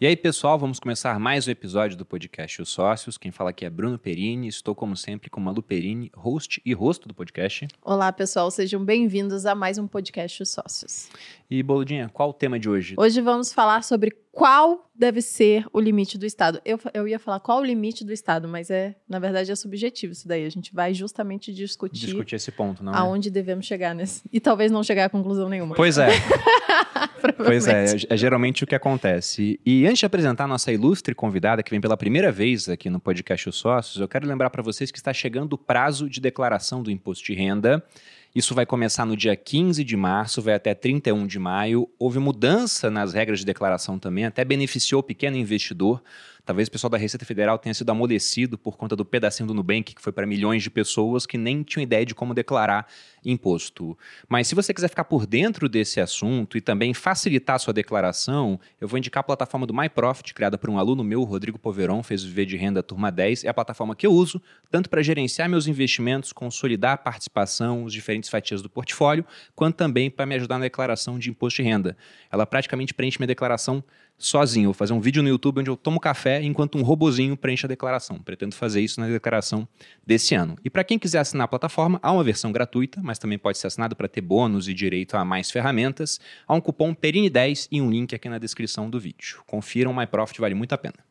E aí, pessoal, vamos começar mais um episódio do podcast Os Sócios. Quem fala aqui é Bruno Perini. Estou, como sempre, com Malu Perini, host e rosto do podcast. Olá, pessoal. Sejam bem-vindos a mais um podcast Os Sócios. E, Boludinha, qual o tema de hoje? Hoje vamos falar sobre qual deve ser o limite do Estado. Eu, eu ia falar qual o limite do Estado, mas é, na verdade, é subjetivo isso daí. A gente vai justamente discutir, Discutir esse ponto, não é? aonde devemos chegar nesse. E talvez não chegar a conclusão nenhuma. Pois é. Pois é, Provavelmente. é geralmente o que acontece. E antes de apresentar a nossa ilustre convidada, que vem pela primeira vez aqui no podcast Os Sócios, eu quero lembrar para vocês que está chegando o prazo de declaração do imposto de renda. Isso vai começar no dia 15 de março, vai até 31 de maio. Houve mudança nas regras de declaração também, até beneficiou o pequeno investidor. Talvez o pessoal da Receita Federal tenha sido amolecido por conta do pedacinho do Nubank, que foi para milhões de pessoas que nem tinham ideia de como declarar imposto. Mas se você quiser ficar por dentro desse assunto e também facilitar a sua declaração, eu vou indicar a plataforma do MyProfit, criada por um aluno meu, Rodrigo Poveron, fez o Viver de Renda Turma 10. É a plataforma que eu uso, tanto para gerenciar meus investimentos, consolidar a participação, os diferentes fatias do portfólio, quanto também para me ajudar na declaração de imposto de renda. Ela praticamente preenche minha declaração sozinho. Vou fazer um vídeo no YouTube onde eu tomo café enquanto um robozinho preenche a declaração. Pretendo fazer isso na declaração desse ano. E para quem quiser assinar a plataforma, há uma versão gratuita, mas também pode ser assinado para ter bônus e direito a mais ferramentas. Há um cupom PERINE10 e um link aqui na descrição do vídeo. Confiram, MyProfit vale muito a pena.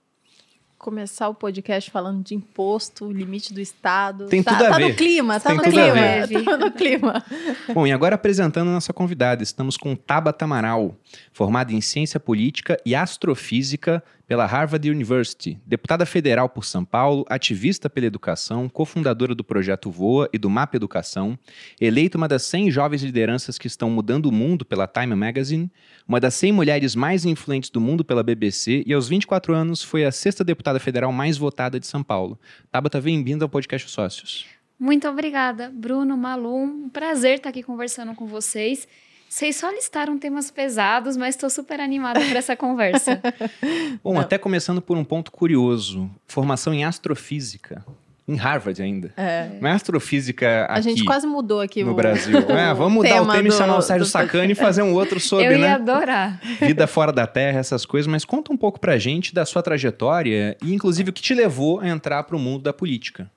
Começar o podcast falando de imposto, limite do Estado. Tem tá, tudo a tá ver. no clima, tá Tem no clima. Tá no clima. Bom, e agora apresentando a nossa convidada, estamos com Tabata Amaral, formada em Ciência Política e Astrofísica pela Harvard University, deputada federal por São Paulo, ativista pela educação, cofundadora do projeto Voa e do Mapa Educação, eleita uma das 100 jovens lideranças que estão mudando o mundo pela Time Magazine, uma das 100 mulheres mais influentes do mundo pela BBC e aos 24 anos foi a sexta deputada federal mais votada de São Paulo. Tabata, bem-vinda ao podcast Sócios. Muito obrigada, Bruno, Malu. Um prazer estar aqui conversando com vocês. Vocês só listaram temas pesados, mas estou super animada para essa conversa. Bom, Não. até começando por um ponto curioso. Formação em astrofísica. Em Harvard ainda. É. Não é astrofísica aqui A gente quase mudou aqui no o, Brasil. É, vamos mudar o tema e chamar o Sérgio do- Sacani e fazer um outro sobre, Eu ia né? adorar. Vida fora da Terra, essas coisas. Mas conta um pouco pra gente da sua trajetória e, inclusive, o que te levou a entrar pro mundo da política.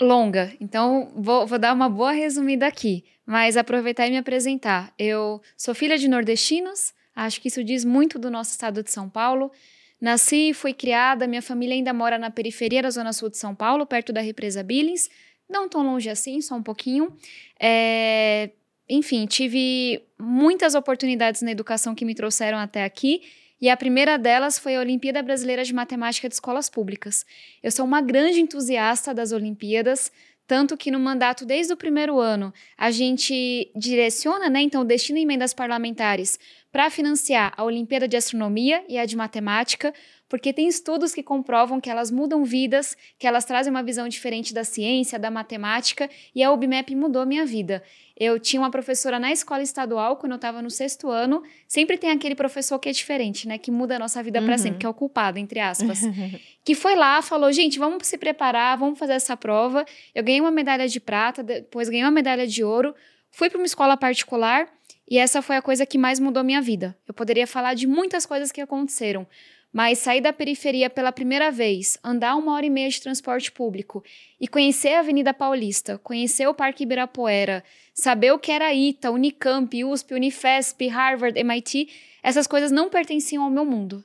Longa, então vou, vou dar uma boa resumida aqui, mas aproveitar e me apresentar. Eu sou filha de nordestinos, acho que isso diz muito do nosso estado de São Paulo. Nasci fui criada, minha família ainda mora na periferia da Zona Sul de São Paulo, perto da represa Billings, não tão longe assim, só um pouquinho. É, enfim, tive muitas oportunidades na educação que me trouxeram até aqui. E a primeira delas foi a Olimpíada Brasileira de Matemática de Escolas Públicas. Eu sou uma grande entusiasta das Olimpíadas, tanto que no mandato desde o primeiro ano a gente direciona, né, então destina emendas parlamentares para financiar a Olimpíada de Astronomia e a de Matemática, porque tem estudos que comprovam que elas mudam vidas, que elas trazem uma visão diferente da ciência, da matemática, e a UBMEP mudou minha vida. Eu tinha uma professora na escola estadual, quando eu estava no sexto ano, sempre tem aquele professor que é diferente, né, que muda a nossa vida para Uhum. sempre, que é o culpado, entre aspas que foi lá, falou: gente, vamos se preparar, vamos fazer essa prova. Eu ganhei uma medalha de prata, depois ganhei uma medalha de ouro, fui para uma escola particular e essa foi a coisa que mais mudou minha vida. Eu poderia falar de muitas coisas que aconteceram, mas sair da periferia pela primeira vez, andar uma hora e meia de transporte público e conhecer a Avenida Paulista, conhecer o Parque Ibirapuera, saber o que era ITA, Unicamp, USP, Unifesp, Harvard, MIT, essas coisas não pertenciam ao meu mundo.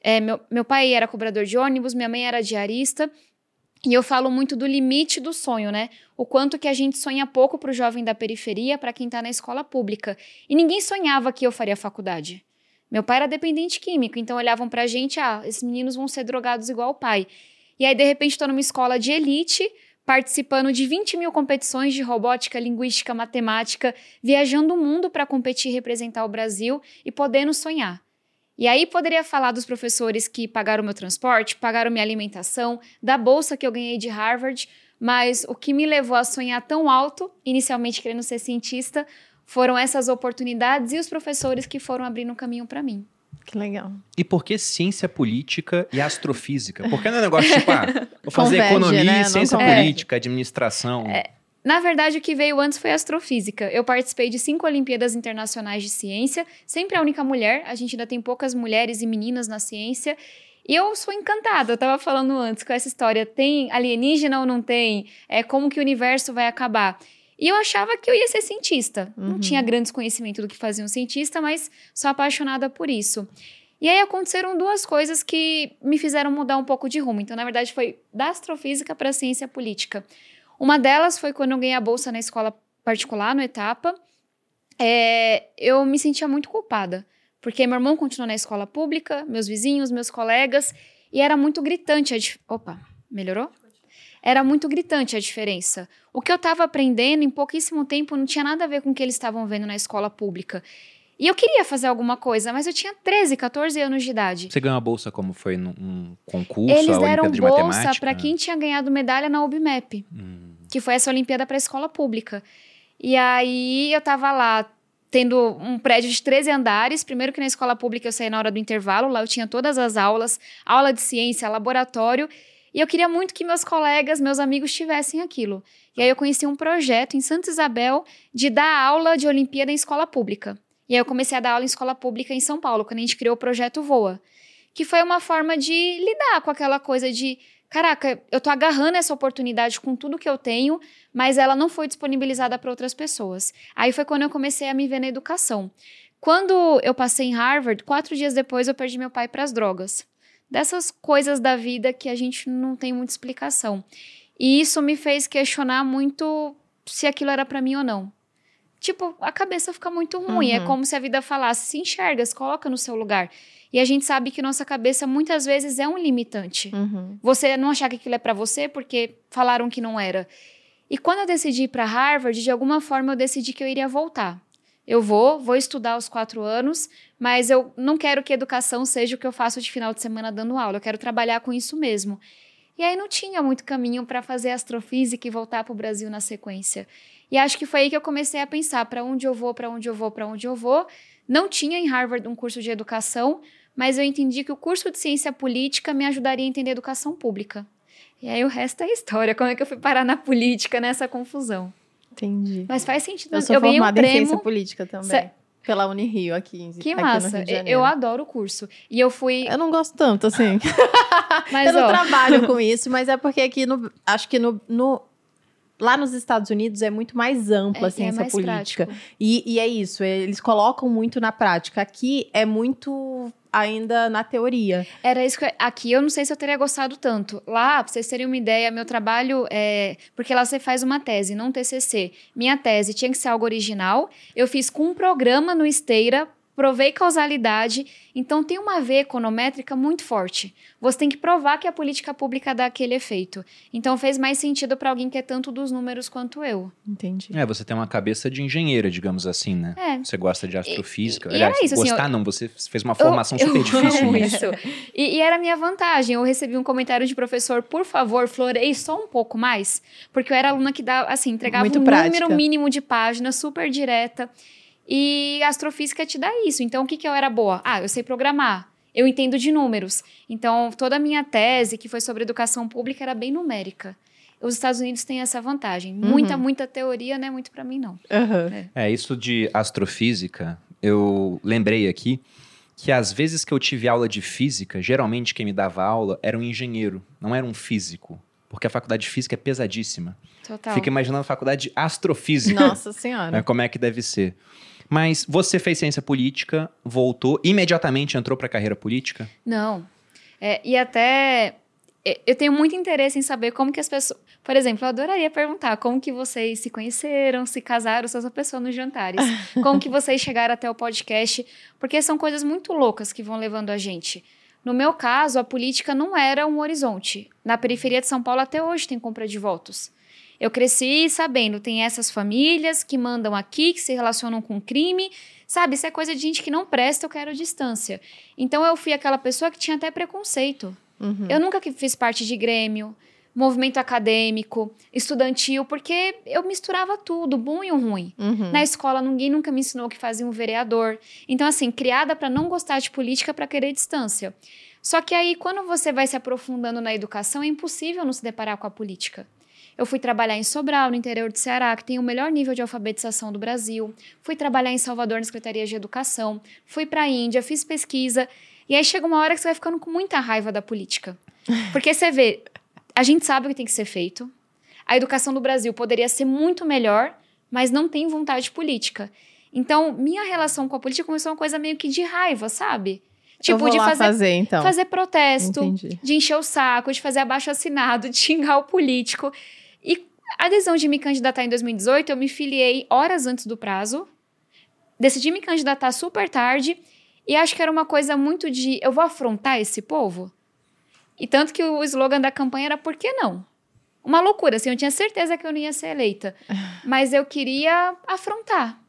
É, meu, meu pai era cobrador de ônibus, minha mãe era diarista. E eu falo muito do limite do sonho, né? O quanto que a gente sonha pouco para o jovem da periferia, para quem está na escola pública. E ninguém sonhava que eu faria faculdade. Meu pai era dependente químico, então olhavam pra gente, ah, esses meninos vão ser drogados igual o pai. E aí, de repente, estou numa escola de elite, participando de 20 mil competições de robótica, linguística, matemática, viajando o mundo para competir e representar o Brasil e podendo sonhar. E aí poderia falar dos professores que pagaram meu transporte, pagaram minha alimentação, da bolsa que eu ganhei de Harvard, mas o que me levou a sonhar tão alto, inicialmente querendo ser cientista, foram essas oportunidades e os professores que foram abrindo um caminho para mim. Que legal. E por que ciência política e astrofísica? Porque não é negócio tipo, ah, vou fazer Converge, economia, né? Ciência converge. política, administração. Na verdade, o que veio antes foi astrofísica. Eu participei de cinco Olimpíadas Internacionais de Ciência, sempre a única mulher. A gente ainda tem poucas mulheres e meninas na ciência. E eu sou encantada, eu estava falando antes com essa história. Tem alienígena ou não tem? É como que o universo vai acabar? E eu achava que eu ia ser cientista. Uhum. Não tinha grandes conhecimentos do que fazia um cientista, mas sou apaixonada por isso. E aí aconteceram duas coisas que me fizeram mudar um pouco de rumo. Então, na verdade, foi da astrofísica para a ciência política. Uma delas foi quando eu ganhei a bolsa na escola particular, no Etapa. É, eu me sentia muito culpada, porque meu irmão continuou na escola pública, meus vizinhos, meus colegas, e era muito gritante a. Opa, melhorou? Era muito gritante a diferença. O que eu estava aprendendo em pouquíssimo tempo não tinha nada a ver com o que eles estavam vendo na escola pública. E eu queria fazer alguma coisa, mas eu tinha 13, 14 anos de idade. Você ganhou a bolsa como foi num concurso? Eles deram de bolsa para quem tinha ganhado medalha na UBMAP, hum. que foi essa Olimpíada para a escola pública. E aí eu tava lá tendo um prédio de 13 andares. Primeiro que na escola pública eu saí na hora do intervalo, lá eu tinha todas as aulas, aula de ciência, laboratório, e eu queria muito que meus colegas, meus amigos tivessem aquilo. E aí eu conheci um projeto em Santa Isabel de dar aula de Olimpíada em escola pública. E aí eu comecei a dar aula em escola pública em São Paulo, quando a gente criou o projeto Voa, que foi uma forma de lidar com aquela coisa de, caraca, eu tô agarrando essa oportunidade com tudo que eu tenho, mas ela não foi disponibilizada para outras pessoas. Aí foi quando eu comecei a me ver na educação. Quando eu passei em Harvard, quatro dias depois eu perdi meu pai para as drogas. Dessas coisas da vida que a gente não tem muita explicação. E isso me fez questionar muito se aquilo era para mim ou não tipo, a cabeça fica muito ruim. É uhum. É como se a vida falasse: se enxerga, se coloca no seu lugar. E a gente sabe que nossa cabeça muitas vezes é um limitante. Uhum. Você não achar que aquilo é para você porque falaram que não era. E quando eu decidi ir para Harvard, de alguma forma eu decidi que eu iria voltar. Eu vou, vou estudar os quatro anos, mas eu não quero que educação seja o que eu faço de final de semana dando aula. Eu quero trabalhar com isso mesmo. E aí não tinha muito caminho para fazer astrofísica e voltar para o Brasil na sequência. E acho que foi aí que eu comecei a pensar para onde eu vou, para onde eu vou, para onde eu vou. Não tinha em Harvard um curso de educação, mas eu entendi que o curso de ciência política me ajudaria a entender educação pública. E aí o resto é história. Como é que eu fui parar na política nessa confusão? Entendi. Mas faz sentido. Eu sou eu formada um prêmio... em ciência política também. Cê... Pela Unirio aqui, que aqui massa. Eu adoro o curso. E eu fui. Eu não gosto tanto, assim. mas, eu não ó... trabalho com isso, mas é porque aqui no. Acho que no, no Lá nos Estados Unidos é muito mais ampla é, a ciência é política. E, e, é isso, eles colocam muito na prática. Aqui é muito ainda na teoria. Era isso que aqui eu não sei se eu teria gostado tanto. Lá, pra vocês terem uma ideia, meu trabalho é. Porque lá você faz uma tese, não um TCC. Minha tese tinha que ser algo original. Eu fiz com um programa no Esteira provei causalidade, então tem uma veia econométrica muito forte. Você tem que provar que a política pública dá aquele efeito. Então fez mais sentido para alguém que é tanto dos números quanto eu. Entendi. É, você tem uma cabeça de engenheira, digamos assim, né? É. Você gosta de astrofísica. E, Aliás, e isso, assim, gostar assim, não, você fez uma formação eu, super eu difícil nisso. Isso. E, e era a minha vantagem. Eu recebi um comentário de professor, por favor, floreie só um pouco mais, porque eu era aluna que dava, assim, entregava Muito um prática. número mínimo de páginas, super direta. E a astrofísica te dá isso. Então, o que, que eu era boa? Ah, eu sei programar. Eu entendo de números. Então, toda a minha tese, que foi sobre educação pública, era bem numérica. Os Estados Unidos têm essa vantagem. Uhum. Muita, muita teoria não é muito para mim, não. Uhum. É. é, isso de astrofísica, eu lembrei aqui que às vezes que eu tive aula de física, geralmente quem me dava aula era um engenheiro, não era um físico. Porque a faculdade de física é pesadíssima. Total. Fica imaginando a faculdade de astrofísica. Nossa Senhora. Como é que deve ser. Mas você fez ciência política, voltou, imediatamente entrou para a carreira política? Não. É, e até eu tenho muito interesse em saber como que as pessoas. Por exemplo, eu adoraria perguntar como que vocês se conheceram, se casaram, se essa pessoa nos jantares. como que vocês chegaram até o podcast. Porque são coisas muito loucas que vão levando a gente. No meu caso, a política não era um horizonte. Na periferia de São Paulo até hoje tem compra de votos. Eu cresci sabendo, tem essas famílias que mandam aqui, que se relacionam com crime, sabe? Isso é coisa de gente que não presta, eu quero distância. Então eu fui aquela pessoa que tinha até preconceito. Uhum. Eu nunca fiz parte de grêmio, movimento acadêmico, estudantil, porque eu misturava tudo, bom e o ruim. Uhum. Na escola, ninguém nunca me ensinou que fazia um vereador. Então, assim, criada para não gostar de política, para querer distância. Só que aí, quando você vai se aprofundando na educação, é impossível não se deparar com a política. Eu fui trabalhar em Sobral, no interior do Ceará, que tem o melhor nível de alfabetização do Brasil. Fui trabalhar em Salvador, na Secretaria de Educação. Fui para a Índia, fiz pesquisa. E aí chega uma hora que você vai ficando com muita raiva da política. Porque você vê, a gente sabe o que tem que ser feito. A educação do Brasil poderia ser muito melhor, mas não tem vontade política. Então, minha relação com a política começou uma coisa meio que de raiva, sabe? Tipo, de fazer, fazer, então. fazer protesto, Entendi. de encher o saco, de fazer abaixo assinado, de xingar o político. A decisão de me candidatar em 2018, eu me filiei horas antes do prazo. Decidi me candidatar super tarde. E acho que era uma coisa muito de eu vou afrontar esse povo. E tanto que o slogan da campanha era por que não? Uma loucura, assim, eu tinha certeza que eu não ia ser eleita. Mas eu queria afrontar,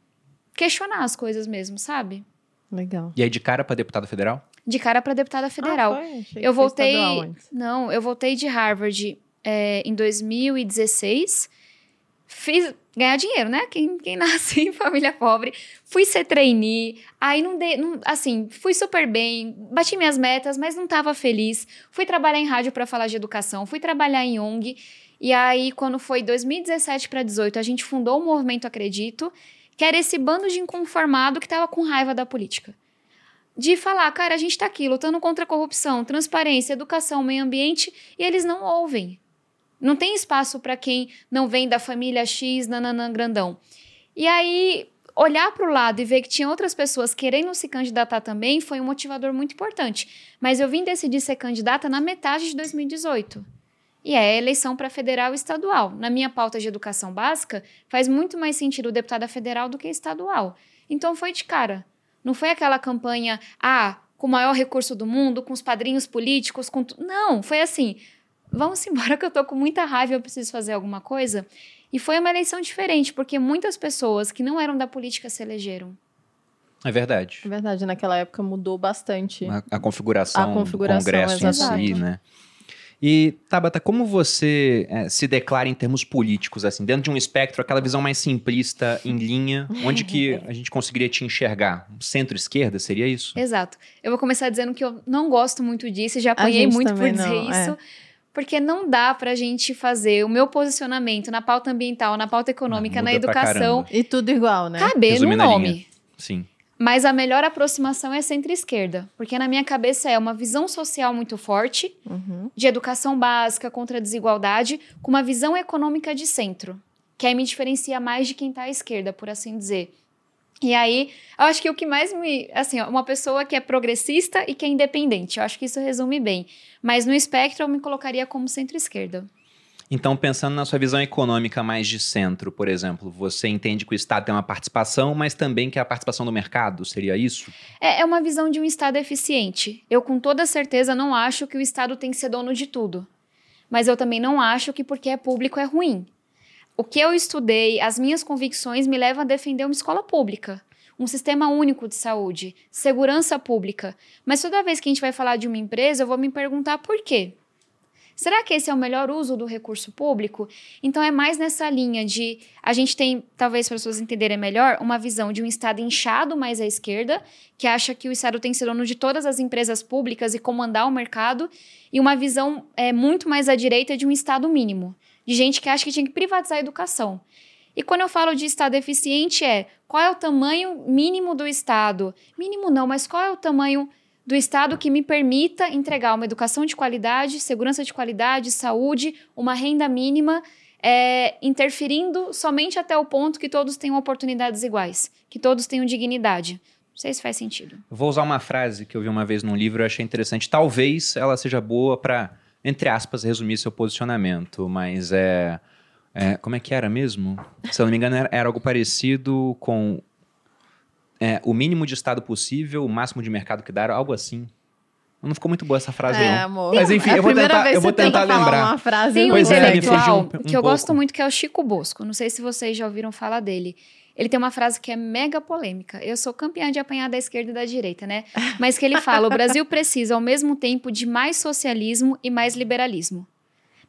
questionar as coisas mesmo, sabe? Legal. E aí, de cara para deputada federal? De cara para deputada federal. Ah, foi? eu voltei. Não, eu voltei de Harvard é, em 2016. Fiz ganhar dinheiro, né? Quem, quem nasce em família pobre. Fui ser trainee. Aí não dei. Não, assim, fui super bem. Bati minhas metas, mas não estava feliz. Fui trabalhar em rádio para falar de educação. Fui trabalhar em ONG. E aí, quando foi 2017 para 2018, a gente fundou o Movimento Acredito que era esse bando de inconformado que estava com raiva da política. De falar, cara, a gente está aqui lutando contra a corrupção, transparência, educação, meio ambiente, e eles não ouvem. Não tem espaço para quem não vem da família X, nananã, grandão. E aí, olhar para o lado e ver que tinha outras pessoas querendo se candidatar também foi um motivador muito importante. Mas eu vim decidir ser candidata na metade de 2018 e é eleição para federal e estadual. Na minha pauta de educação básica, faz muito mais sentido deputada federal do que estadual. Então foi de cara. Não foi aquela campanha, ah, com o maior recurso do mundo, com os padrinhos políticos, com. Não, foi assim. Vamos embora que eu tô com muita raiva e eu preciso fazer alguma coisa. E foi uma eleição diferente, porque muitas pessoas que não eram da política se elegeram. É verdade. É verdade, naquela época mudou bastante. A, a configuração, a configuração do Congresso exatamente. em si, né? E, Tabata, como você é, se declara em termos políticos, assim, dentro de um espectro, aquela visão mais simplista, em linha, onde que a gente conseguiria te enxergar? Centro-esquerda, seria isso? Exato. Eu vou começar dizendo que eu não gosto muito disso, já apanhei muito por dizer não, isso. É. Porque não dá pra gente fazer o meu posicionamento na pauta ambiental, na pauta econômica, na educação. E tudo igual, né? Caber Resume no nome. Sim. Mas a melhor aproximação é centro-esquerda, porque na minha cabeça é uma visão social muito forte, uhum. de educação básica contra a desigualdade, com uma visão econômica de centro, que aí me diferencia mais de quem está à esquerda, por assim dizer. E aí, eu acho que o que mais me. Assim, uma pessoa que é progressista e que é independente, eu acho que isso resume bem. Mas no espectro, eu me colocaria como centro-esquerda. Então, pensando na sua visão econômica mais de centro, por exemplo, você entende que o Estado tem uma participação, mas também que a participação do mercado seria isso? É, é uma visão de um Estado eficiente. Eu, com toda certeza, não acho que o Estado tem que ser dono de tudo. Mas eu também não acho que porque é público é ruim. O que eu estudei, as minhas convicções me levam a defender uma escola pública um sistema único de saúde, segurança pública. Mas toda vez que a gente vai falar de uma empresa, eu vou me perguntar por quê. Será que esse é o melhor uso do recurso público? Então é mais nessa linha de a gente tem, talvez para as pessoas entenderem melhor, uma visão de um Estado inchado mais à esquerda, que acha que o Estado tem que ser dono de todas as empresas públicas e comandar o mercado, e uma visão é, muito mais à direita de um Estado mínimo, de gente que acha que tinha que privatizar a educação. E quando eu falo de Estado eficiente, é qual é o tamanho mínimo do Estado? Mínimo não, mas qual é o tamanho do Estado que me permita entregar uma educação de qualidade, segurança de qualidade, saúde, uma renda mínima, é, interferindo somente até o ponto que todos tenham oportunidades iguais, que todos tenham dignidade. Não sei se faz sentido. Vou usar uma frase que eu vi uma vez num livro e achei interessante. Talvez ela seja boa para, entre aspas, resumir seu posicionamento, mas é, é, Como é que era mesmo? Se eu não me engano, era, era algo parecido com é, o mínimo de estado possível, o máximo de mercado que dar, algo assim. Não ficou muito boa essa frase, é, não. Amor. Mas enfim, eu vou tentar, eu vou tentar lembrar. Uma frase Tem um pois intelectual é, um, um que eu pouco. gosto muito, que é o Chico Bosco. Não sei se vocês já ouviram falar dele. Ele tem uma frase que é mega polêmica. Eu sou campeã de apanhar da esquerda e da direita, né? Mas que ele fala: o Brasil precisa, ao mesmo tempo, de mais socialismo e mais liberalismo.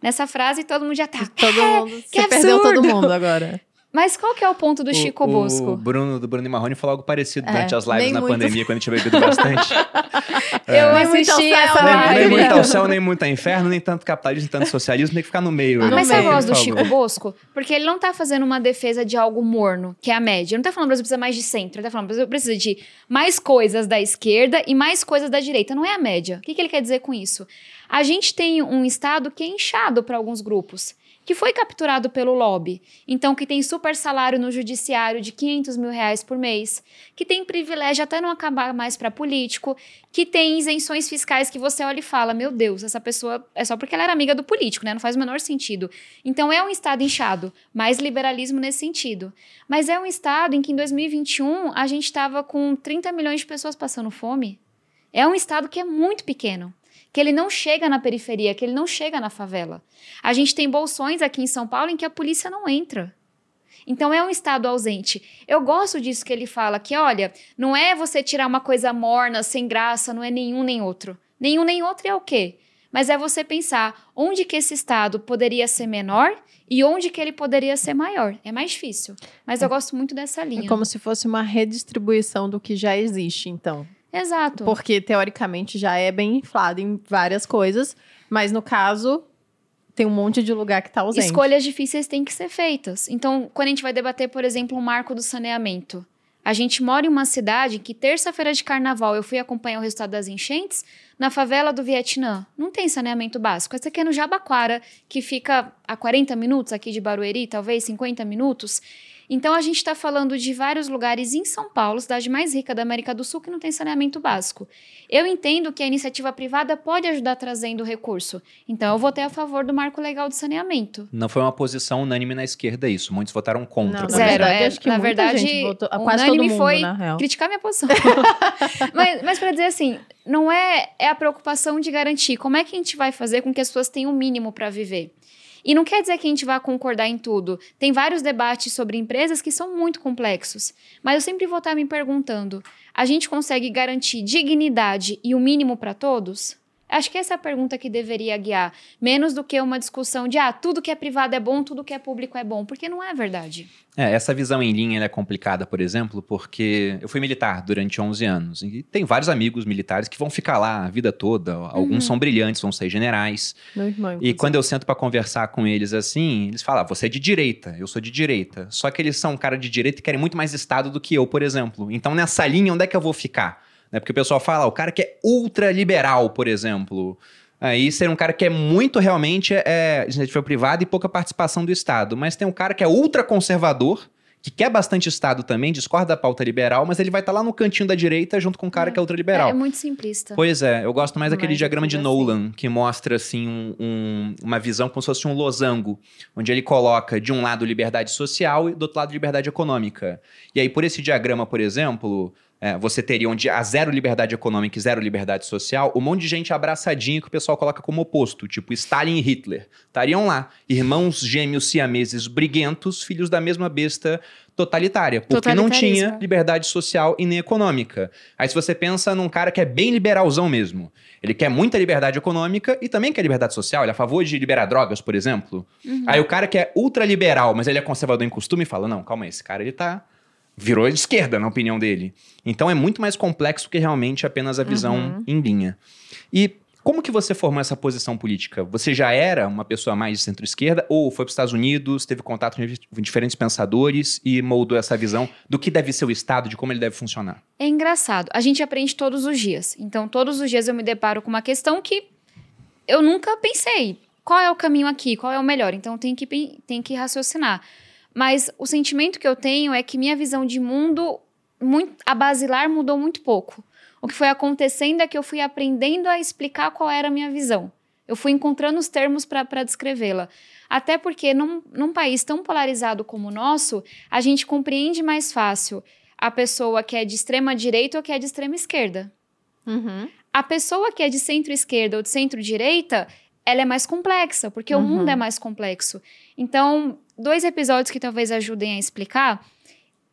Nessa frase, todo mundo já tá. Todo mundo. Que absurdo. perdeu todo mundo agora. Mas qual que é o ponto do o, Chico Bosco? O Bruno, do Bruno e Marrone, falou algo parecido é, durante as lives na muito... pandemia, quando a gente tinha bebido bastante. é. Eu assisti essa live. Nem, nem muito ao céu, nem muito ao inferno, nem tanto capitalismo, nem tanto socialismo, tem que ficar no meio. Ah, mas você gosta do Chico Bosco? Porque ele não tá fazendo uma defesa de algo morno, que é a média. Ele não tá falando que o Brasil precisa mais de centro, ele tá falando que o Brasil precisa de mais coisas da esquerda e mais coisas da direita. Não é a média. O que, que ele quer dizer com isso? A gente tem um Estado que é inchado para alguns grupos que foi capturado pelo lobby, então que tem super salário no judiciário de 500 mil reais por mês, que tem privilégio até não acabar mais para político, que tem isenções fiscais que você olha e fala, meu Deus, essa pessoa é só porque ela era amiga do político, né? Não faz o menor sentido. Então é um estado inchado, mais liberalismo nesse sentido. Mas é um estado em que em 2021 a gente estava com 30 milhões de pessoas passando fome. É um estado que é muito pequeno que ele não chega na periferia, que ele não chega na favela. A gente tem bolsões aqui em São Paulo em que a polícia não entra. Então é um estado ausente. Eu gosto disso que ele fala, que olha, não é você tirar uma coisa morna, sem graça, não é nenhum nem outro. Nenhum nem outro é o quê? Mas é você pensar onde que esse estado poderia ser menor e onde que ele poderia ser maior. É mais difícil. Mas é. eu gosto muito dessa linha. É como se fosse uma redistribuição do que já existe, então. Exato. Porque teoricamente já é bem inflado em várias coisas, mas no caso tem um monte de lugar que está ausente. Escolhas difíceis têm que ser feitas. Então, quando a gente vai debater, por exemplo, o um marco do saneamento, a gente mora em uma cidade que terça-feira de carnaval eu fui acompanhar o resultado das enchentes na favela do Vietnã. Não tem saneamento básico. Essa aqui é no Jabaquara, que fica a 40 minutos aqui de Barueri, talvez 50 minutos. Então a gente está falando de vários lugares em São Paulo, cidade mais rica da América do Sul, que não tem saneamento básico. Eu entendo que a iniciativa privada pode ajudar trazendo recurso. Então eu votei a favor do marco legal de saneamento. Não foi uma posição unânime na esquerda isso. Muitos votaram contra. Não, Zero. É, acho que na verdade, votou, quase unânime todo mundo, foi criticar minha posição. mas mas para dizer assim, não é, é a preocupação de garantir como é que a gente vai fazer com que as pessoas tenham o mínimo para viver. E não quer dizer que a gente vá concordar em tudo. Tem vários debates sobre empresas que são muito complexos. Mas eu sempre vou estar me perguntando: a gente consegue garantir dignidade e o mínimo para todos? Acho que essa é a pergunta que deveria guiar, menos do que uma discussão de ah, tudo que é privado é bom, tudo que é público é bom, porque não é verdade. É, essa visão em linha é complicada, por exemplo, porque eu fui militar durante 11 anos e tem vários amigos militares que vão ficar lá a vida toda, alguns uhum. são brilhantes, vão ser generais. Meu irmão, e quando eu sento para conversar com eles assim, eles falam: ah, "Você é de direita, eu sou de direita". Só que eles são um cara de direita e querem muito mais estado do que eu, por exemplo. Então nessa linha onde é que eu vou ficar? Né? Porque o pessoal fala, o cara que é ultraliberal, por exemplo. Aí ser um cara que é muito realmente é, iniciativa privada e pouca participação do Estado. Mas tem um cara que é ultraconservador, que quer bastante Estado também, discorda da pauta liberal, mas ele vai estar tá lá no cantinho da direita junto com um cara é. que é ultraliberal. É, é muito simplista. Pois é, eu gosto mais daquele diagrama de assim. Nolan, que mostra assim um, um, uma visão como se fosse um losango, onde ele coloca de um lado liberdade social e do outro lado liberdade econômica. E aí, por esse diagrama, por exemplo, é, você teria onde há zero liberdade econômica e zero liberdade social, um monte de gente abraçadinha que o pessoal coloca como oposto, tipo Stalin e Hitler. Estariam lá, irmãos gêmeos siameses briguentos, filhos da mesma besta totalitária, porque não tinha liberdade social e nem econômica. Aí se você pensa num cara que é bem liberalzão mesmo, ele quer muita liberdade econômica e também quer liberdade social, ele é a favor de liberar drogas, por exemplo. Uhum. Aí o cara que é ultraliberal, mas ele é conservador em costume, fala, não, calma aí, esse cara ele tá virou de esquerda, na opinião dele. Então é muito mais complexo que realmente apenas a visão uhum. em linha. E como que você formou essa posição política? Você já era uma pessoa mais de centro-esquerda ou foi para os Estados Unidos, teve contato com diferentes pensadores e moldou essa visão do que deve ser o Estado, de como ele deve funcionar? É engraçado. A gente aprende todos os dias. Então, todos os dias eu me deparo com uma questão que eu nunca pensei. Qual é o caminho aqui? Qual é o melhor? Então, tem que, tem que raciocinar. Mas o sentimento que eu tenho é que minha visão de mundo, muito, a basilar, mudou muito pouco. O que foi acontecendo é que eu fui aprendendo a explicar qual era a minha visão. Eu fui encontrando os termos para descrevê-la. Até porque, num, num país tão polarizado como o nosso, a gente compreende mais fácil a pessoa que é de extrema direita ou que é de extrema esquerda. Uhum. A pessoa que é de centro-esquerda ou de centro-direita, ela é mais complexa, porque uhum. o mundo é mais complexo. Então, dois episódios que talvez ajudem a explicar.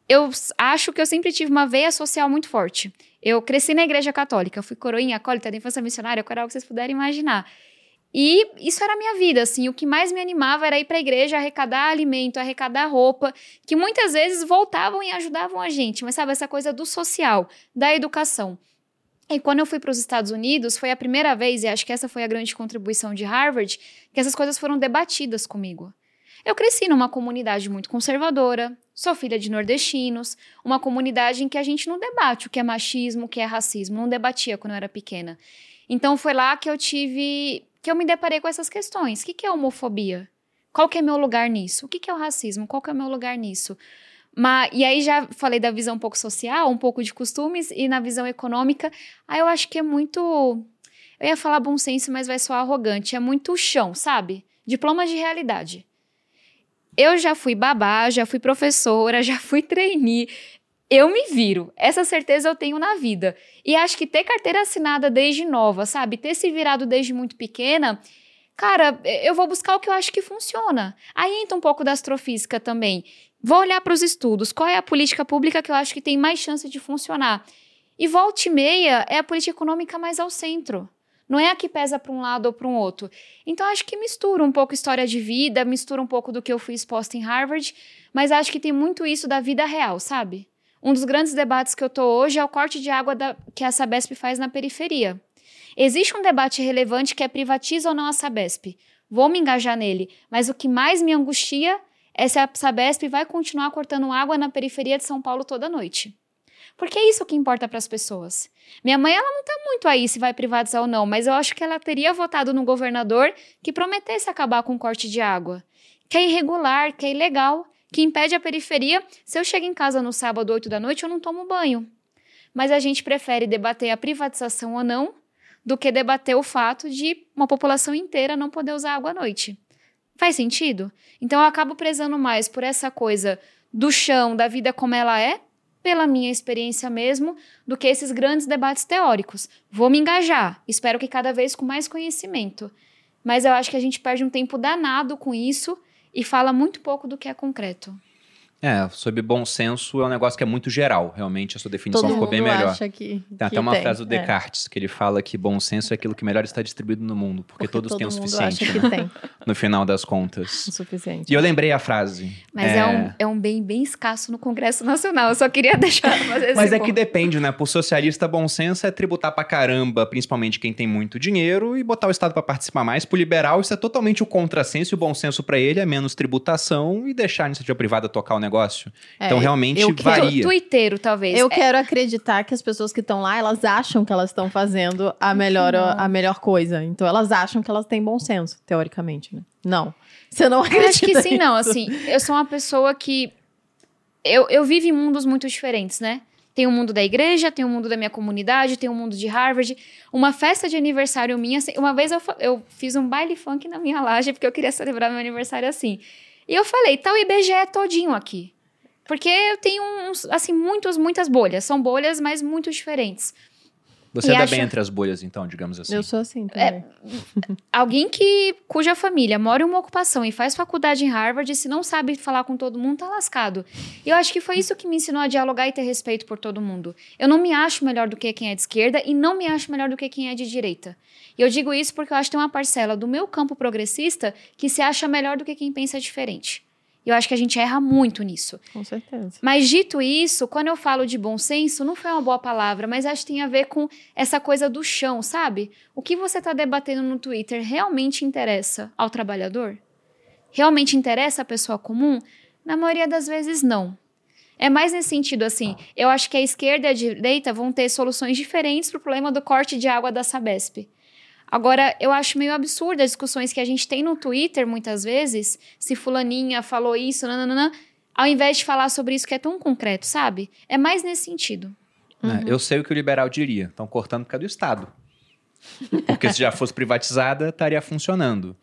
Eu acho que eu sempre tive uma veia social muito forte. Eu cresci na igreja católica, fui coroinha acólita da infância missionária, era algo que vocês puderem imaginar. E isso era a minha vida, assim, o que mais me animava era ir para a igreja arrecadar alimento, arrecadar roupa, que muitas vezes voltavam e ajudavam a gente, mas sabe, essa coisa do social, da educação. E quando eu fui para os Estados Unidos, foi a primeira vez, e acho que essa foi a grande contribuição de Harvard, que essas coisas foram debatidas comigo. Eu cresci numa comunidade muito conservadora, sou filha de nordestinos, uma comunidade em que a gente não debate o que é machismo, o que é racismo, não debatia quando eu era pequena. Então foi lá que eu tive, que eu me deparei com essas questões. O que é homofobia? Qual que é meu lugar nisso? O que é o racismo? Qual que é o meu lugar nisso? Mas, e aí já falei da visão um pouco social, um pouco de costumes, e na visão econômica, aí eu acho que é muito. Eu ia falar bom senso, mas vai soar arrogante. É muito chão, sabe? Diploma de realidade. Eu já fui babá, já fui professora, já fui trainee. Eu me viro. Essa certeza eu tenho na vida. E acho que ter carteira assinada desde nova, sabe? Ter se virado desde muito pequena, cara, eu vou buscar o que eu acho que funciona. Aí entra um pouco da astrofísica também. Vou olhar para os estudos. Qual é a política pública que eu acho que tem mais chance de funcionar? E volta e meia é a política econômica mais ao centro. Não é a que pesa para um lado ou para um outro. Então acho que mistura um pouco história de vida, mistura um pouco do que eu fui exposta em Harvard, mas acho que tem muito isso da vida real, sabe? Um dos grandes debates que eu tô hoje é o corte de água da, que a Sabesp faz na periferia. Existe um debate relevante que é privatiza ou não a Sabesp. Vou me engajar nele, mas o que mais me angustia é se a Sabesp vai continuar cortando água na periferia de São Paulo toda noite. Porque é isso que importa para as pessoas. Minha mãe, ela não está muito aí se vai privatizar ou não, mas eu acho que ela teria votado no governador que prometesse acabar com o corte de água. Que é irregular, que é ilegal, que impede a periferia. Se eu chego em casa no sábado, 8 da noite, eu não tomo banho. Mas a gente prefere debater a privatização ou não do que debater o fato de uma população inteira não poder usar água à noite. Faz sentido? Então eu acabo prezando mais por essa coisa do chão, da vida como ela é, pela minha experiência mesmo, do que esses grandes debates teóricos. Vou me engajar, espero que cada vez com mais conhecimento. Mas eu acho que a gente perde um tempo danado com isso e fala muito pouco do que é concreto. É, sobre bom senso é um negócio que é muito geral. Realmente, a sua definição Todo ficou bem melhor. Acha que, tem até uma tem, frase do é. Descartes é. que ele fala que bom senso é aquilo que melhor está distribuído no mundo, porque, porque todos têm o suficiente. Né? No final das contas. O suficiente. E eu lembrei a frase. Mas é, é um, é um bem bem escasso no Congresso Nacional. Eu só queria deixar fazer Mas é ponto. que depende, né? Por socialista, bom senso é tributar pra caramba, principalmente quem tem muito dinheiro, e botar o Estado para participar mais. Pro liberal, isso é totalmente o contrassenso e o bom senso para ele é menos tributação e deixar a iniciativa privada tocar o negócio. É, então, realmente eu varia. Tuiteiro, talvez. Eu é. quero acreditar que as pessoas que estão lá, elas acham que elas estão fazendo a melhor, a melhor coisa. Então, elas acham que elas têm bom senso, teoricamente, né? Não. Você não acredita Eu acho que sim, nisso. não. Assim, eu sou uma pessoa que... Eu, eu vivo em mundos muito diferentes, né? Tem o um mundo da igreja, tem o um mundo da minha comunidade, tem o um mundo de Harvard. Uma festa de aniversário minha... Assim, uma vez eu, eu fiz um baile funk na minha laje, porque eu queria celebrar meu aniversário assim. E eu falei, tá o IBGE todinho aqui. Porque eu tenho, uns, assim, muitas, muitas bolhas. São bolhas, mas muito diferentes. Você anda acho... bem entre as bolhas, então, digamos assim. Eu sou assim também. É, alguém que, cuja família mora em uma ocupação e faz faculdade em Harvard, se não sabe falar com todo mundo, tá lascado. E eu acho que foi isso que me ensinou a dialogar e ter respeito por todo mundo. Eu não me acho melhor do que quem é de esquerda e não me acho melhor do que quem é de direita. E eu digo isso porque eu acho que tem uma parcela do meu campo progressista que se acha melhor do que quem pensa diferente. E eu acho que a gente erra muito nisso. Com certeza. Mas dito isso, quando eu falo de bom senso, não foi uma boa palavra, mas acho que tem a ver com essa coisa do chão, sabe? O que você está debatendo no Twitter realmente interessa ao trabalhador? Realmente interessa à pessoa comum? Na maioria das vezes, não. É mais nesse sentido, assim, eu acho que a esquerda e a direita vão ter soluções diferentes para o problema do corte de água da Sabesp. Agora, eu acho meio absurdo as discussões que a gente tem no Twitter, muitas vezes, se fulaninha falou isso, nananana, ao invés de falar sobre isso que é tão concreto, sabe? É mais nesse sentido. É, uhum. eu sei o que o liberal diria. Estão cortando por causa do Estado. Porque se já fosse privatizada, estaria funcionando.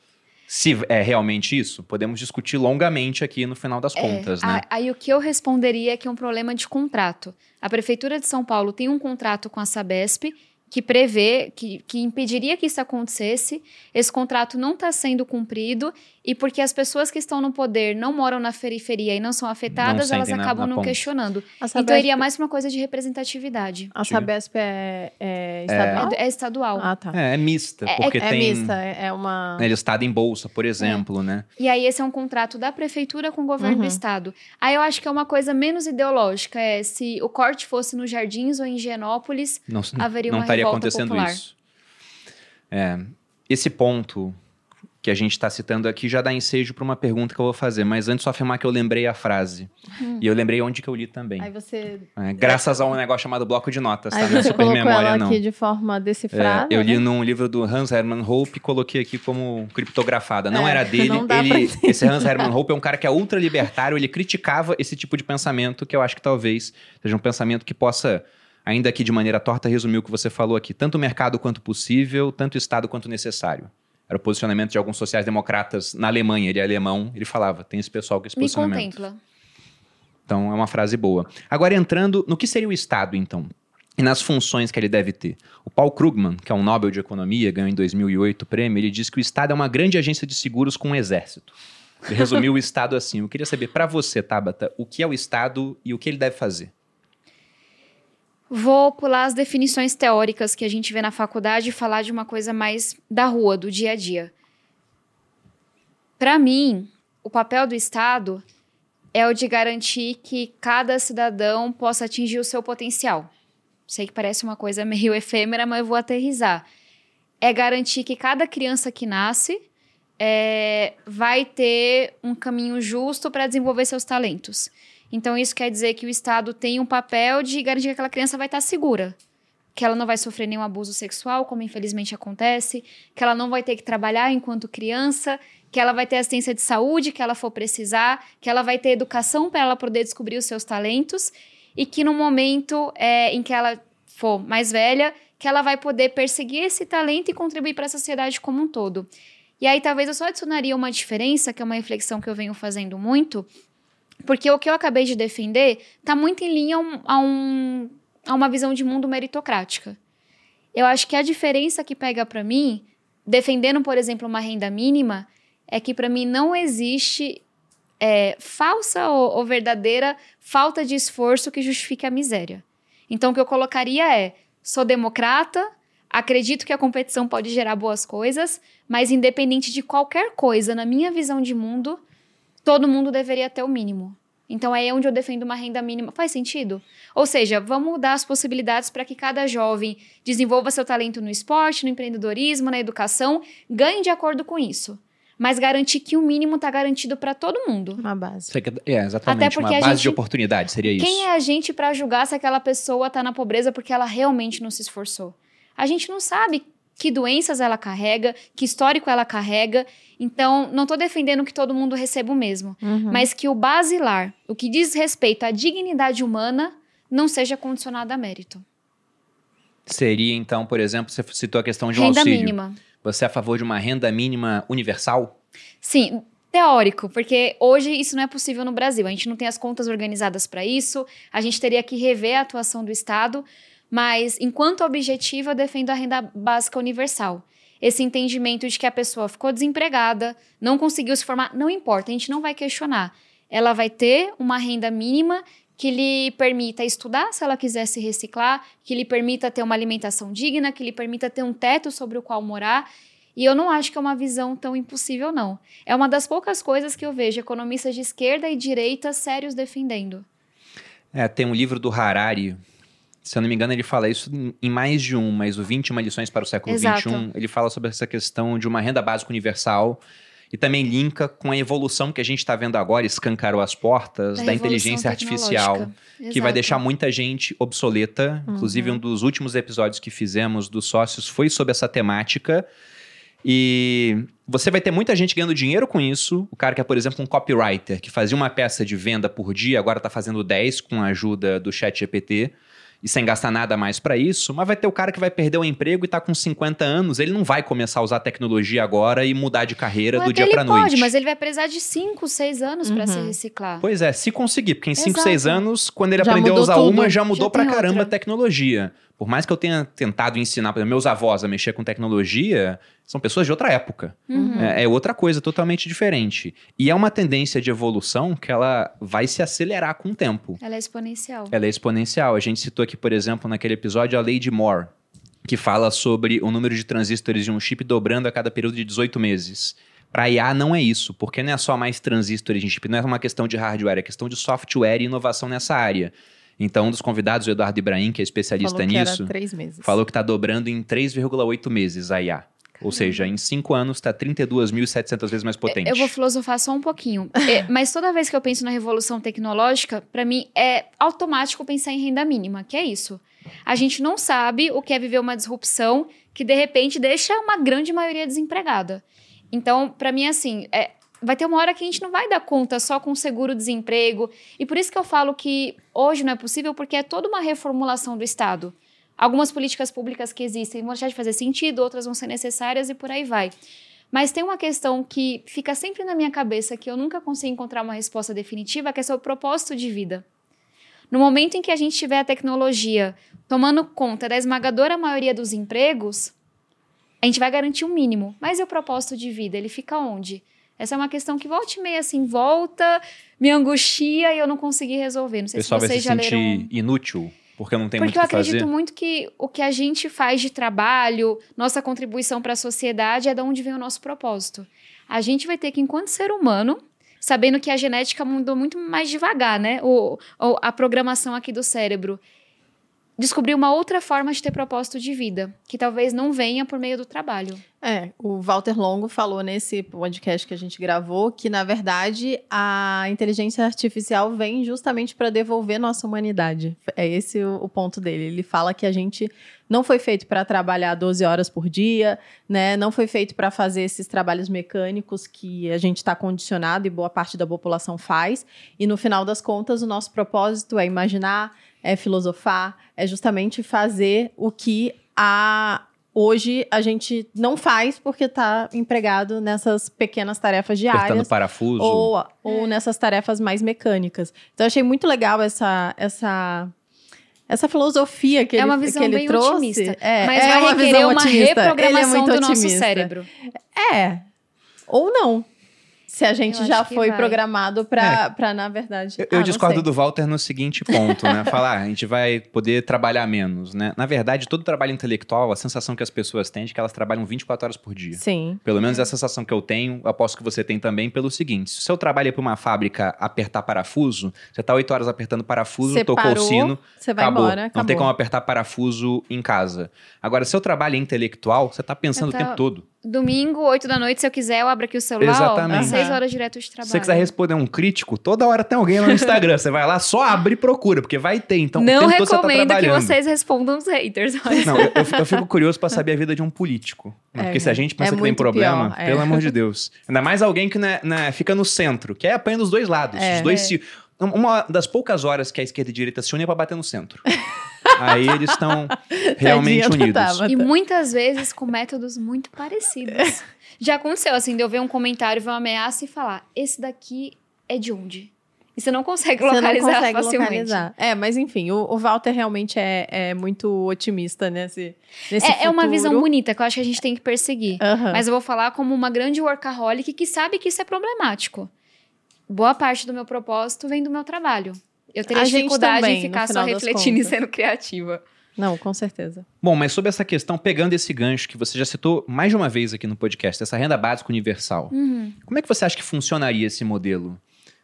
Se é realmente isso, podemos discutir longamente aqui no final das é, contas, né? Aí o que eu responderia é que é um problema de contrato. A Prefeitura de São Paulo tem um contrato com a Sabesp que prevê, que, que impediria que isso acontecesse. Esse contrato não está sendo cumprido e porque as pessoas que estão no poder não moram na periferia e não são afetadas, não elas acabam não questionando. Sabesp... Então iria mais uma coisa de representatividade. A Sabesp é, é estadual? É, é estadual. Ah, tá. É, é mista, é, porque é, tem... É mista, é uma... Ele está em bolsa, por exemplo, né? E aí esse é um contrato da prefeitura com o governo uhum. do estado. Aí eu acho que é uma coisa menos ideológica, é se o corte fosse nos Jardins ou em Higienópolis, não, haveria não uma estaria acontecendo popular. isso. É, esse ponto que a gente está citando aqui já dá ensejo para uma pergunta que eu vou fazer, mas antes só afirmar que eu lembrei a frase. Hum. E eu lembrei onde que eu li também. Aí você... É, graças a um negócio chamado bloco de notas, Aí tá? Não é super memória, ela não. aqui de forma decifrada. É, eu li né? num livro do Hans Hermann Hope e coloquei aqui como criptografada. Não é, era dele. Não ele, esse Hans Hermann Hope é um cara que é ultra libertário, ele criticava esse tipo de pensamento que eu acho que talvez seja um pensamento que possa ainda aqui de maneira torta resumir o que você falou aqui, tanto o mercado quanto possível, tanto o Estado quanto necessário. Era o posicionamento de alguns sociais-democratas na Alemanha. Ele é alemão, ele falava: tem esse pessoal com esse Me posicionamento. contempla. Então, é uma frase boa. Agora, entrando no que seria o Estado, então, e nas funções que ele deve ter. O Paul Krugman, que é um Nobel de Economia, ganhou em 2008 o prêmio, ele diz que o Estado é uma grande agência de seguros com um exército. Ele resumiu o Estado assim. Eu queria saber, para você, Tabata, o que é o Estado e o que ele deve fazer? Vou pular as definições teóricas que a gente vê na faculdade e falar de uma coisa mais da rua, do dia a dia. Para mim, o papel do Estado é o de garantir que cada cidadão possa atingir o seu potencial. Sei que parece uma coisa meio efêmera, mas eu vou aterrizar. É garantir que cada criança que nasce é, vai ter um caminho justo para desenvolver seus talentos. Então, isso quer dizer que o Estado tem um papel de garantir que aquela criança vai estar segura. Que ela não vai sofrer nenhum abuso sexual, como infelizmente acontece, que ela não vai ter que trabalhar enquanto criança, que ela vai ter assistência de saúde que ela for precisar, que ela vai ter educação para ela poder descobrir os seus talentos e que no momento é, em que ela for mais velha, que ela vai poder perseguir esse talento e contribuir para a sociedade como um todo. E aí talvez eu só adicionaria uma diferença, que é uma reflexão que eu venho fazendo muito, porque o que eu acabei de defender está muito em linha a, um, a uma visão de mundo meritocrática. Eu acho que a diferença que pega para mim, defendendo, por exemplo, uma renda mínima, é que para mim não existe é, falsa ou, ou verdadeira falta de esforço que justifique a miséria. Então, o que eu colocaria é: sou democrata, acredito que a competição pode gerar boas coisas, mas independente de qualquer coisa, na minha visão de mundo, todo mundo deveria ter o mínimo. Então é onde eu defendo uma renda mínima. Faz sentido? Ou seja, vamos dar as possibilidades para que cada jovem desenvolva seu talento no esporte, no empreendedorismo, na educação, ganhe de acordo com isso. Mas garantir que o mínimo está garantido para todo mundo. Uma base. É, exatamente. Até porque uma base gente, de oportunidade seria isso. Quem é a gente para julgar se aquela pessoa está na pobreza porque ela realmente não se esforçou? A gente não sabe que doenças ela carrega, que histórico ela carrega. Então, não estou defendendo que todo mundo receba o mesmo, uhum. mas que o basilar, o que diz respeito à dignidade humana, não seja condicionado a mérito. Seria, então, por exemplo, você citou a questão de um renda auxílio. mínima. Você é a favor de uma renda mínima universal? Sim, teórico, porque hoje isso não é possível no Brasil. A gente não tem as contas organizadas para isso, a gente teria que rever a atuação do Estado, mas, enquanto objetivo, eu defendo a renda básica universal. Esse entendimento de que a pessoa ficou desempregada, não conseguiu se formar, não importa, a gente não vai questionar. Ela vai ter uma renda mínima que lhe permita estudar se ela quiser se reciclar, que lhe permita ter uma alimentação digna, que lhe permita ter um teto sobre o qual morar. E eu não acho que é uma visão tão impossível, não. É uma das poucas coisas que eu vejo economistas de esquerda e direita sérios defendendo. É, tem um livro do Harari, se eu não me engano, ele fala isso em mais de um, mas o 21 lições para o século XXI, ele fala sobre essa questão de uma renda básica universal e também linka com a evolução que a gente está vendo agora, escancarou as portas da, da inteligência artificial, que vai deixar muita gente obsoleta. Uhum. Inclusive, um dos últimos episódios que fizemos dos sócios foi sobre essa temática. E você vai ter muita gente ganhando dinheiro com isso. O cara que é, por exemplo, um copywriter, que fazia uma peça de venda por dia, agora está fazendo 10 com a ajuda do chat GPT e sem gastar nada mais para isso, mas vai ter o cara que vai perder o emprego e tá com 50 anos, ele não vai começar a usar tecnologia agora e mudar de carreira mas do dia para noite. Pode, mas ele vai precisar de 5, 6 anos uhum. para se reciclar. Pois é, se conseguir, porque em 5, 6 anos, quando ele já aprendeu a usar tudo. uma, já mudou já pra caramba outra. a tecnologia. Por mais que eu tenha tentado ensinar, por exemplo, meus avós a mexer com tecnologia, são pessoas de outra época. Uhum. É, é, outra coisa totalmente diferente. E é uma tendência de evolução que ela vai se acelerar com o tempo. Ela é exponencial. Ela é exponencial. A gente citou aqui, por exemplo, naquele episódio, a lei de Moore, que fala sobre o número de transistores de um chip dobrando a cada período de 18 meses. Para IA não é isso, porque não é só mais transistores de chip, não é uma questão de hardware, é questão de software e inovação nessa área. Então, um dos convidados, o Eduardo Ibrahim, que é especialista falou nisso, falou que está dobrando em 3,8 meses a IA. Ou seja, em cinco anos está 32.700 vezes mais potente. Eu vou filosofar só um pouquinho. é, mas toda vez que eu penso na revolução tecnológica, para mim é automático pensar em renda mínima, que é isso. A gente não sabe o que é viver uma disrupção que de repente deixa uma grande maioria desempregada. Então, para mim, assim, é, vai ter uma hora que a gente não vai dar conta só com seguro-desemprego. E por isso que eu falo que hoje não é possível, porque é toda uma reformulação do Estado. Algumas políticas públicas que existem vão deixar de fazer sentido, outras vão ser necessárias e por aí vai. Mas tem uma questão que fica sempre na minha cabeça, que eu nunca consigo encontrar uma resposta definitiva, que é o propósito de vida. No momento em que a gente tiver a tecnologia tomando conta da esmagadora maioria dos empregos, a gente vai garantir um mínimo. Mas e o propósito de vida? Ele fica onde? Essa é uma questão que volta e meia, assim, volta, me angustia e eu não consegui resolver. Não sei o se vocês vai se já leram... sentir inútil porque não tem Porque muito fazer? Eu acredito muito que o que a gente faz de trabalho, nossa contribuição para a sociedade é de onde vem o nosso propósito. A gente vai ter que, enquanto ser humano, sabendo que a genética mudou muito mais devagar, né? O, a programação aqui do cérebro descobrir uma outra forma de ter propósito de vida, que talvez não venha por meio do trabalho. É, o Walter Longo falou nesse podcast que a gente gravou que, na verdade, a inteligência artificial vem justamente para devolver nossa humanidade. É esse o, o, ponto dele. Ele fala que a gente não foi feito para trabalhar 12 horas por dia, né? Não foi feito para fazer esses trabalhos mecânicos que a gente está condicionado e boa parte da população faz. E no final das contas, o nosso propósito é imaginar, é filosofar, é justamente fazer o que a hoje a gente não faz porque está empregado nessas pequenas tarefas diárias. Apertando parafuso. Ou, ou nessas tarefas mais mecânicas. Então, eu achei muito legal essa, essa, essa filosofia que é ele, uma visão que ele bem trouxe. Otimista, é, mas é vai uma visão uma otimista. É reprogramação é do otimista. nosso cérebro. É. Ou não. Se a gente já foi vai. programado para, é. na verdade. Eu, eu ah, discordo do Walter no seguinte ponto, né? Falar, ah, a gente vai poder trabalhar menos, né? Na verdade, todo trabalho intelectual, a sensação que as pessoas têm é de que elas trabalham 24 horas por dia. Sim. Pelo menos é a sensação que eu tenho, eu aposto que você tem também, pelo seguinte: se o seu trabalho é para uma fábrica apertar parafuso, você tá 8 horas apertando parafuso, você tocou parou, o sino, você vai acabou. embora. Acabou. Não tem como apertar parafuso em casa. Agora, seu trabalho é intelectual, você tá pensando tô... o tempo todo domingo, 8 da noite, se eu quiser, eu abro aqui o celular, Exatamente. ó, 6 horas direto de trabalho. Se você quiser responder um crítico, toda hora tem alguém lá no Instagram. você vai lá, só abre e procura, porque vai ter. Então, Não tá recomendo tá que vocês respondam os haters. Mas... Não, eu, eu, fico curioso para saber a vida de um político. Né? É, porque se a gente pensa é que tem problema, pior, é. pelo amor de Deus. Ainda mais alguém que né, né, fica no centro, que é apanha dos dois lados. É. os dois se... Uma das poucas horas que a esquerda e a direita se unem é pra bater no centro. Aí eles estão realmente unidos. E muitas vezes com métodos muito parecidos. Já aconteceu, assim, de eu ver um comentário, ver uma ameaça e falar: esse daqui é de onde? E você não consegue localizar você não consegue facilmente. Localizar. É, mas enfim, o, o Walter realmente é, é, muito otimista nesse, nesse é, é, uma visão bonita que eu acho que a gente tem que perseguir. Uhum. Mas eu vou falar como uma grande workaholic que sabe que isso é problemático. Boa parte do meu propósito vem do meu trabalho. Eu teria a dificuldade também, em ficar só refletindo e sendo criativa. Não, com certeza. Bom, mas sobre essa questão, pegando esse gancho que você já citou mais de uma vez aqui no podcast, essa renda básica universal, uhum. como é que você acha que funcionaria esse modelo?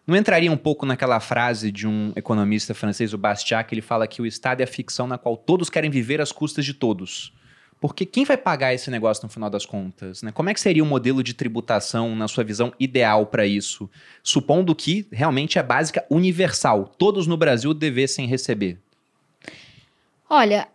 Não entraria um pouco naquela frase de um economista francês, o Bastiat, que ele fala que o Estado é a ficção na qual todos querem viver às custas de todos? Porque quem vai pagar esse negócio no final das contas? Né? Como é que seria o modelo de tributação, na sua visão, ideal para isso? Supondo que realmente é básica universal, todos no Brasil devessem receber. Olha,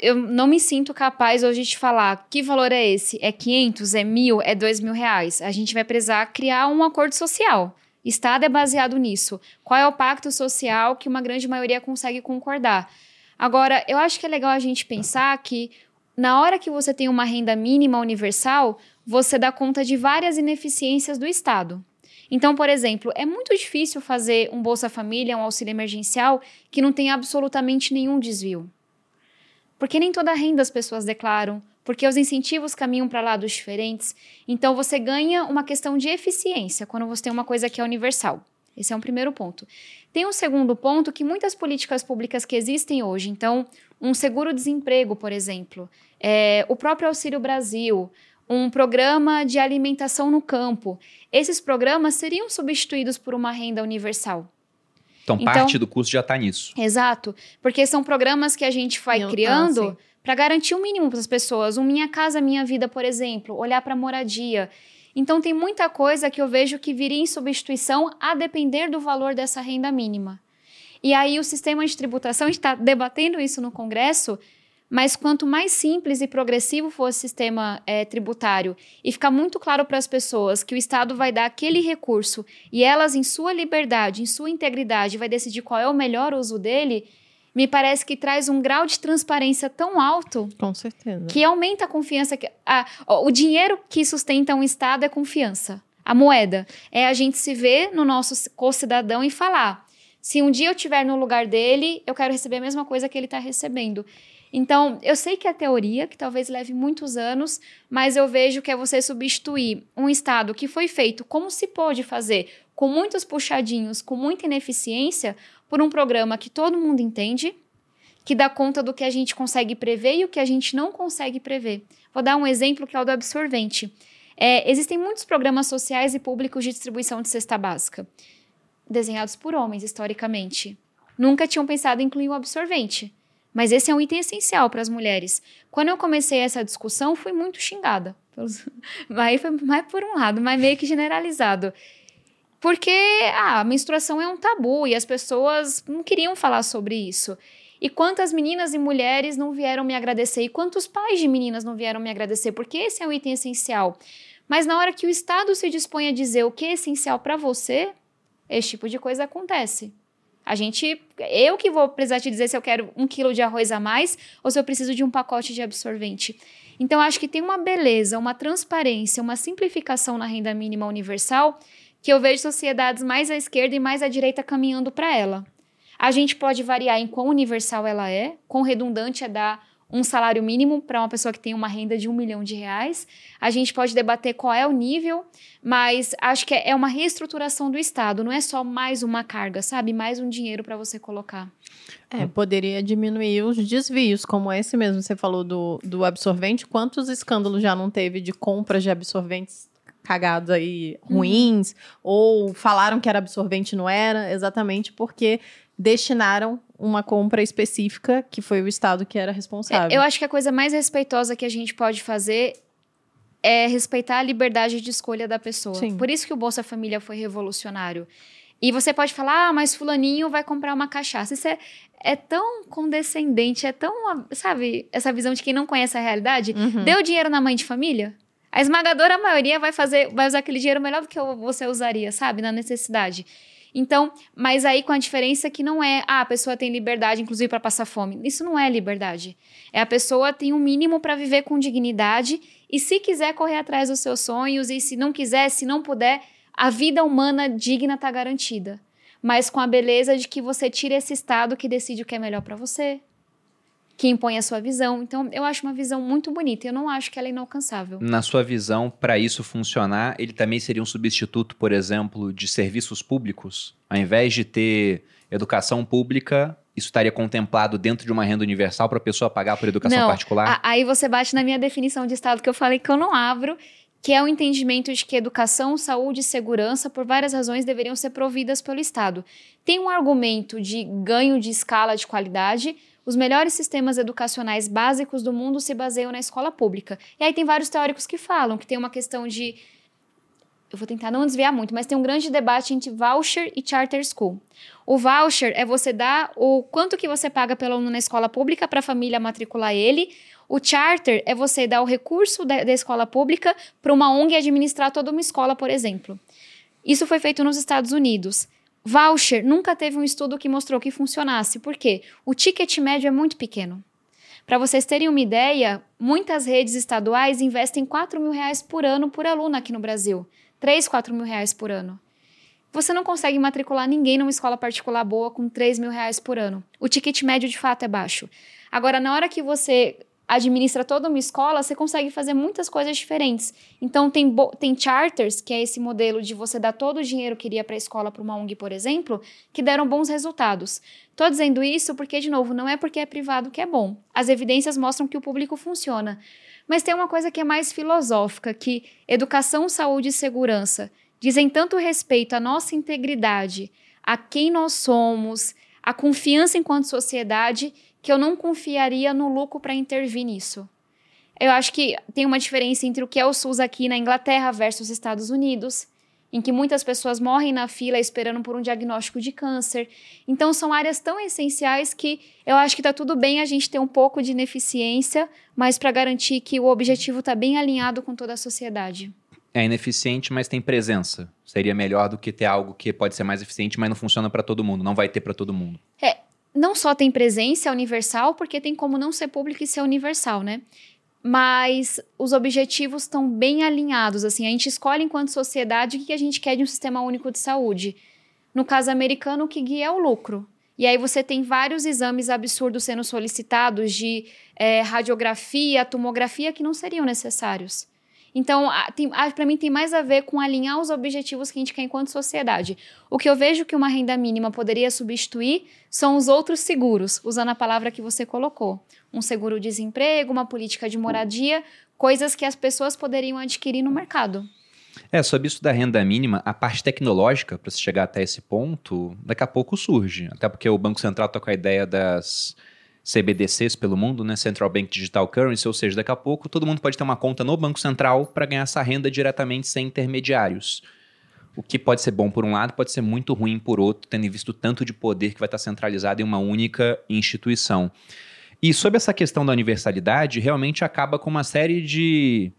eu não me sinto capaz hoje de falar que valor é esse. É 500, é mil, é dois mil reais. A gente vai precisar criar um acordo social. Estado é baseado nisso. Qual é o pacto social que uma grande maioria consegue concordar? Agora, eu acho que é legal a gente pensar que na hora que você tem uma renda mínima universal, você dá conta de várias ineficiências do Estado. Então, por exemplo, é muito difícil fazer um Bolsa Família, um auxílio emergencial que não tem absolutamente nenhum desvio. Porque nem toda renda as pessoas declaram, porque os incentivos caminham para lados diferentes. Então você ganha uma questão de eficiência quando você tem uma coisa que é universal. Esse é um primeiro ponto. Tem um segundo ponto que muitas políticas públicas que existem hoje, então, um seguro-desemprego, por exemplo, é, o próprio Auxílio Brasil, um programa de alimentação no campo, esses programas seriam substituídos por uma renda universal. Então, então parte do custo já está nisso. Exato, porque são programas que a gente vai Eu, criando ah, para garantir o um mínimo para as pessoas. Um Minha Casa Minha Vida, por exemplo, olhar para a moradia. Então, tem muita coisa que eu vejo que viria em substituição a depender do valor dessa renda mínima. E aí, o sistema de tributação, a gente está debatendo isso no Congresso, mas quanto mais simples e progressivo for o sistema é, tributário e ficar muito claro para as pessoas que o Estado vai dar aquele recurso e elas, em sua liberdade, em sua integridade, vai decidir qual é o melhor uso dele, me parece que traz um grau de transparência tão alto. Com certeza. Que aumenta a confiança. Que, a, o dinheiro que sustenta um Estado é confiança. A moeda. É a gente se ver no nosso co-cidadão e falar: se um dia eu estiver no lugar dele, eu quero receber a mesma coisa que ele está recebendo. Então, eu sei que é teoria, que talvez leve muitos anos, mas eu vejo que é você substituir um Estado que foi feito como se pôde fazer, com muitos puxadinhos, com muita ineficiência, por um programa que todo mundo entende, que dá conta do que a gente consegue prever e o que a gente não consegue prever. Vou dar um exemplo que é o do absorvente. É, existem muitos programas sociais e públicos de distribuição de cesta básica, desenhados por homens, historicamente. Nunca tinham pensado em incluir o absorvente. Mas esse é um item essencial para as mulheres. Quando eu comecei essa discussão, fui muito xingada. Aí foi mais por um lado, mas meio que generalizado. Porque ah, a menstruação é um tabu e as pessoas não queriam falar sobre isso. E quantas meninas e mulheres não vieram me agradecer? E quantos pais de meninas não vieram me agradecer? Porque esse é um item essencial. Mas na hora que o Estado se dispõe a dizer o que é essencial para você, esse tipo de coisa acontece. A gente, eu que vou precisar te dizer se eu quero um quilo de arroz a mais ou se eu preciso de um pacote de absorvente. Então, acho que tem uma beleza, uma transparência, uma simplificação na renda mínima universal que eu vejo sociedades mais à esquerda e mais à direita caminhando para ela. A gente pode variar em quão universal ela é, quão redundante é dar um salário mínimo para uma pessoa que tem uma renda de um milhão de reais. A gente pode debater qual é o nível, mas acho que é uma reestruturação do Estado, não é só mais uma carga, sabe? Mais um dinheiro para você colocar. É, poderia diminuir os desvios, como esse mesmo, você falou do, do absorvente. Quantos escândalos já não teve de compras de absorventes cagados aí ruins, uhum. ou falaram que era absorvente não era, exatamente porque destinaram uma compra específica que foi o estado que era responsável. É, eu acho que a coisa mais respeitosa que a gente pode fazer é respeitar a liberdade de escolha da pessoa. Sim. Por isso que o Bolsa Família foi revolucionário. E você pode falar, ah, mas fulaninho vai comprar uma cachaça. Isso é, é tão condescendente, é tão, sabe, essa visão de quem não conhece a realidade. Uhum. Deu dinheiro na mãe de família? A esmagadora maioria vai fazer, vai usar aquele dinheiro melhor do que você usaria, sabe? Na necessidade. Então, mas aí com a diferença que não é, ah, a pessoa tem liberdade, inclusive, para passar fome. Isso não é liberdade. É a pessoa tem um mínimo para viver com dignidade e se quiser correr atrás dos seus sonhos e se não quiser, se não puder, a vida humana digna está garantida. Mas com a beleza de que você tira esse estado que decide o que é melhor para você, que impõe a sua visão. Então, eu acho uma visão muito bonita. Eu não acho que ela é inalcançável. Na sua visão, para isso funcionar, ele também seria um substituto, por exemplo, de serviços públicos? Ao invés de ter educação pública, isso estaria contemplado dentro de uma renda universal para a pessoa pagar por educação não, particular? A, aí você bate na minha definição de Estado que eu falei que eu não abro, que é o entendimento de que educação, saúde e segurança, por várias razões, deveriam ser providas pelo Estado. Tem um argumento de ganho de escala de qualidade, os melhores sistemas educacionais básicos do mundo se baseiam na escola pública. E aí tem vários teóricos que falam que tem uma questão de. Eu vou tentar não desviar muito, mas tem um grande debate entre voucher e charter school. O voucher é você dar o quanto que você paga pelo aluno na escola pública para a família matricular ele. O charter é você dar o recurso da, da escola pública para uma ONG administrar toda uma escola, por exemplo. Isso foi feito nos Estados Unidos. Voucher nunca teve um estudo que mostrou que funcionasse. Por quê? O ticket médio é muito pequeno. Para vocês terem uma ideia, muitas redes estaduais investem 4 mil reais por ano por aluno aqui no Brasil. 3, 4 mil reais por ano. você não consegue matricular ninguém numa escola particular boa com 3 mil reais por ano. O ticket médio de fato é baixo. Agora, na hora que você administra toda uma escola, você consegue fazer muitas coisas diferentes. Então, tem, tem charters, que é esse modelo de você dar todo o dinheiro que iria para a escola para uma ONG, por exemplo, que deram bons resultados. Estou dizendo isso porque, de novo, não é porque é privado que é bom. As evidências mostram que o público funciona. Mas tem uma coisa que é mais filosófica, que educação, saúde e segurança dizem tanto respeito à nossa integridade, a quem nós somos, a confiança enquanto sociedade, que eu não confiaria no lucro para intervir nisso. Eu acho que tem uma diferença entre o que é o SUS aqui na Inglaterra versus Estados Unidos, em que muitas pessoas morrem na fila esperando por um diagnóstico de câncer. Então, são áreas tão essenciais que eu acho que está tudo bem a gente ter um pouco de ineficiência, mas para garantir que o objetivo está bem alinhado com toda a sociedade é ineficiente, mas tem presença. Seria melhor do que ter algo que pode ser mais eficiente, mas não funciona para todo mundo, não vai ter para todo mundo. É, não só tem presença universal, porque tem como não ser público e ser universal, né? Mas os objetivos estão bem alinhados, assim, a gente escolhe enquanto sociedade o que a gente quer de um sistema único de saúde. No caso americano, o que guia é o lucro. E aí você tem vários exames absurdos sendo solicitados de é, radiografia, tomografia que não seriam necessários. Então, para mim, tem mais a ver com alinhar os objetivos que a gente quer enquanto sociedade. O que eu vejo que uma renda mínima poderia substituir são os outros seguros, usando a palavra que você colocou. Um seguro-desemprego, uma política de moradia, coisas que as pessoas poderiam adquirir no mercado. É, sobre isso da renda mínima, a parte tecnológica, para se chegar até esse ponto, daqui a pouco surge. Até porque o Banco Central está com a ideia das CBDCs pelo mundo, né? Central Bank Digital Currency, ou seja, daqui a pouco todo mundo pode ter uma conta no Banco Central para ganhar essa renda diretamente sem intermediários. O que pode ser bom por um lado, pode ser muito ruim por outro, tendo visto tanto de poder que vai estar centralizado em uma única instituição. E sobre essa questão da universalidade, realmente acaba com uma série de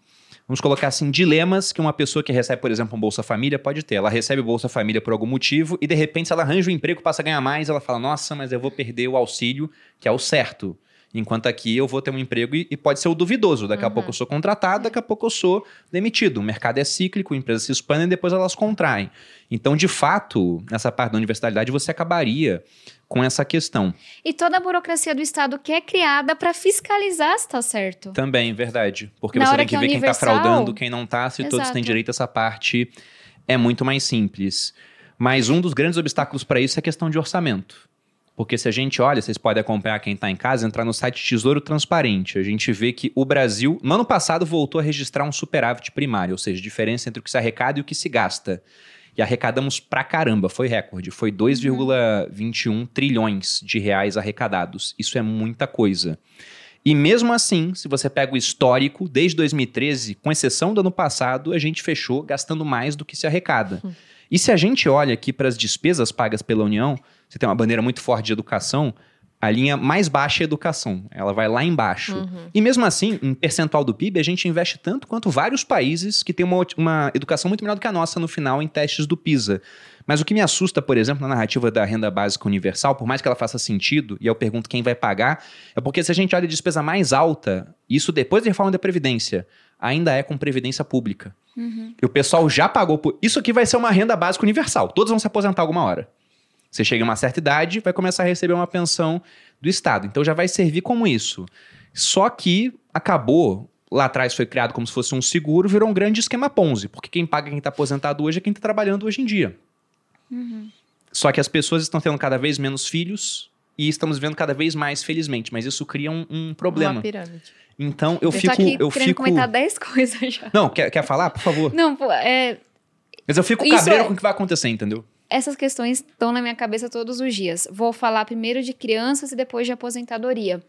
vamos colocar assim, dilemas que uma pessoa que recebe, por exemplo, um Bolsa Família pode ter. Ela recebe o Bolsa Família por algum motivo e, de repente, se ela arranja um emprego, passa a ganhar mais, ela fala, nossa, mas eu vou perder o auxílio, que é o certo. Enquanto aqui eu vou ter um emprego e, e pode ser o duvidoso. Daqui uhum. a pouco eu sou contratado, daqui a pouco eu sou demitido. O mercado é cíclico, empresas se expandem e depois elas contraem. Então, de fato, nessa parte da universalidade, você acabaria com essa questão. E toda a burocracia do Estado que é criada para fiscalizar se está certo. Também, verdade. Porque Na você tem que, que ver é quem está fraudando, quem não está, se Exato. todos têm direito a essa parte, é muito mais simples. Mas um dos grandes obstáculos para isso é a questão de orçamento. Porque se a gente olha, vocês podem acompanhar quem está em casa, entrar no site Tesouro Transparente, a gente vê que o Brasil, no ano passado, voltou a registrar um superávit primário, ou seja, diferença entre o que se arrecada e o que se gasta. E arrecadamos pra caramba, foi recorde. Foi 2,21 uhum. trilhões de reais arrecadados. Isso é muita coisa. E mesmo assim, se você pega o histórico, desde 2013, com exceção do ano passado, a gente fechou gastando mais do que se arrecada. Uhum. E se a gente olha aqui para as despesas pagas pela União, você tem uma bandeira muito forte de educação, a linha mais baixa é educação. Ela vai lá embaixo. Uhum. E mesmo assim, em percentual do PIB, a gente investe tanto quanto vários países que têm uma, uma educação muito melhor do que a nossa no final em testes do PISA. Mas o que me assusta, por exemplo, na narrativa da renda básica universal, por mais que ela faça sentido, e eu pergunto quem vai pagar, é porque se a gente olha a despesa mais alta, isso depois da reforma da Previdência, ainda é com Previdência Pública. Uhum. E o pessoal já pagou por. Isso aqui vai ser uma renda básica universal. Todos vão se aposentar alguma hora. Você chega a uma certa idade, vai começar a receber uma pensão do Estado. Então já vai servir como isso. Só que acabou lá atrás foi criado como se fosse um seguro, virou um grande esquema Ponzi, porque quem paga quem está aposentado hoje é quem está trabalhando hoje em dia. Uhum. Só que as pessoas estão tendo cada vez menos filhos e estamos vendo cada vez mais, felizmente, mas isso cria um, um problema. Uma pirâmide. Então eu, eu fico. Aqui eu fico. comentar 10 coisas já. Não, quer, quer falar? Por favor. Não, pô, é. Mas eu fico cabreiro é... com o que vai acontecer, entendeu? Essas questões estão na minha cabeça todos os dias. Vou falar primeiro de crianças e depois de aposentadoria.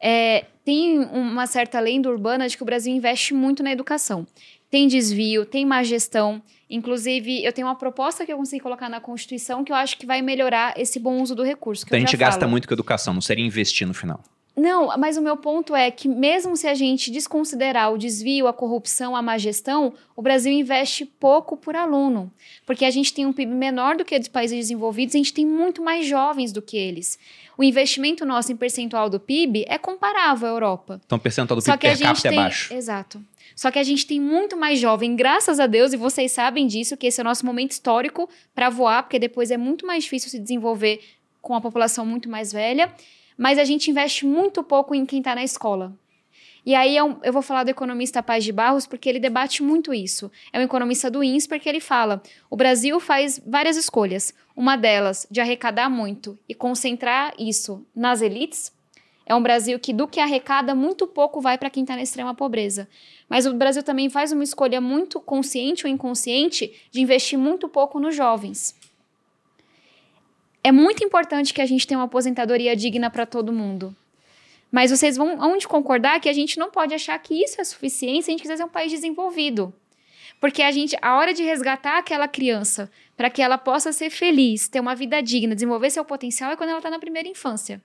É, tem uma certa lenda urbana de que o Brasil investe muito na educação. Tem desvio, tem má gestão. Inclusive, eu tenho uma proposta que eu consegui colocar na Constituição que eu acho que vai melhorar esse bom uso do recurso. Então, a gente gasta muito com educação, não seria investir no final. Não, mas o meu ponto é que, mesmo se a gente desconsiderar o desvio, a corrupção, a má gestão, o Brasil investe pouco por aluno. Porque a gente tem um PIB menor do que dos países desenvolvidos, a gente tem muito mais jovens do que eles. O investimento nosso em percentual do PIB é comparável à Europa. Então, percentual do PIB per capita é baixo. Exato. Só que a gente tem muito mais jovem, graças a Deus, e vocês sabem disso, que esse é o nosso momento histórico para voar, porque depois é muito mais difícil se desenvolver com a população muito mais velha mas a gente investe muito pouco em quem está na escola. E aí eu, eu, vou falar do economista Paz de Barros, porque ele debate muito isso. É um economista do INSPER que ele fala: o Brasil faz várias escolhas. Uma delas, de arrecadar muito e concentrar isso nas elites. É um Brasil que, do que arrecada, muito pouco vai para quem está na extrema pobreza. Mas o Brasil também faz uma escolha muito consciente ou inconsciente de investir muito pouco nos jovens. É muito importante que a gente tenha uma aposentadoria digna para todo mundo. Mas vocês vão onde concordar que a gente não pode achar que isso é suficiente se a gente quiser ser um país desenvolvido. Porque a gente, a hora de resgatar aquela criança para que ela possa ser feliz, ter uma vida digna, desenvolver seu potencial é quando ela está na primeira infância.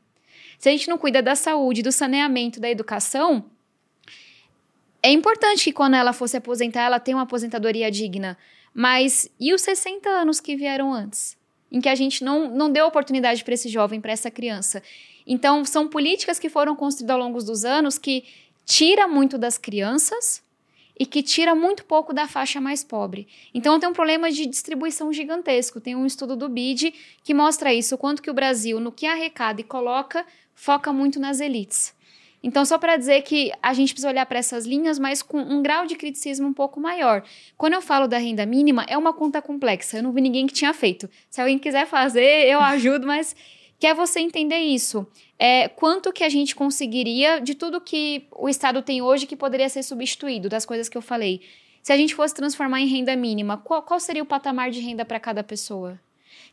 Se a gente não cuida da saúde, do saneamento, da educação, é importante que quando ela fosse aposentar, ela tenha uma aposentadoria digna. Mas e os 60 anos que vieram antes? Em que a gente não, não deu oportunidade para esse jovem, para essa criança. Então, são políticas que foram construídas ao longo dos anos que tira muito das crianças e que tira muito pouco da faixa mais pobre. Então, tem um problema de distribuição gigantesco. Tem um estudo do BID que mostra isso, o quanto que o Brasil, no que arrecada e coloca, foca muito nas elites. Então, só para dizer que a gente precisa olhar para essas linhas, mas com um grau de criticismo um pouco maior. Quando eu falo da renda mínima, é uma conta complexa. Eu não vi ninguém que tinha feito. Se alguém quiser fazer, eu ajudo, mas quer você entender isso. É, quanto que a gente conseguiria de tudo que o Estado tem hoje que poderia ser substituído, das coisas que eu falei. Se a gente fosse transformar em renda mínima, qual, qual seria o patamar de renda para cada pessoa?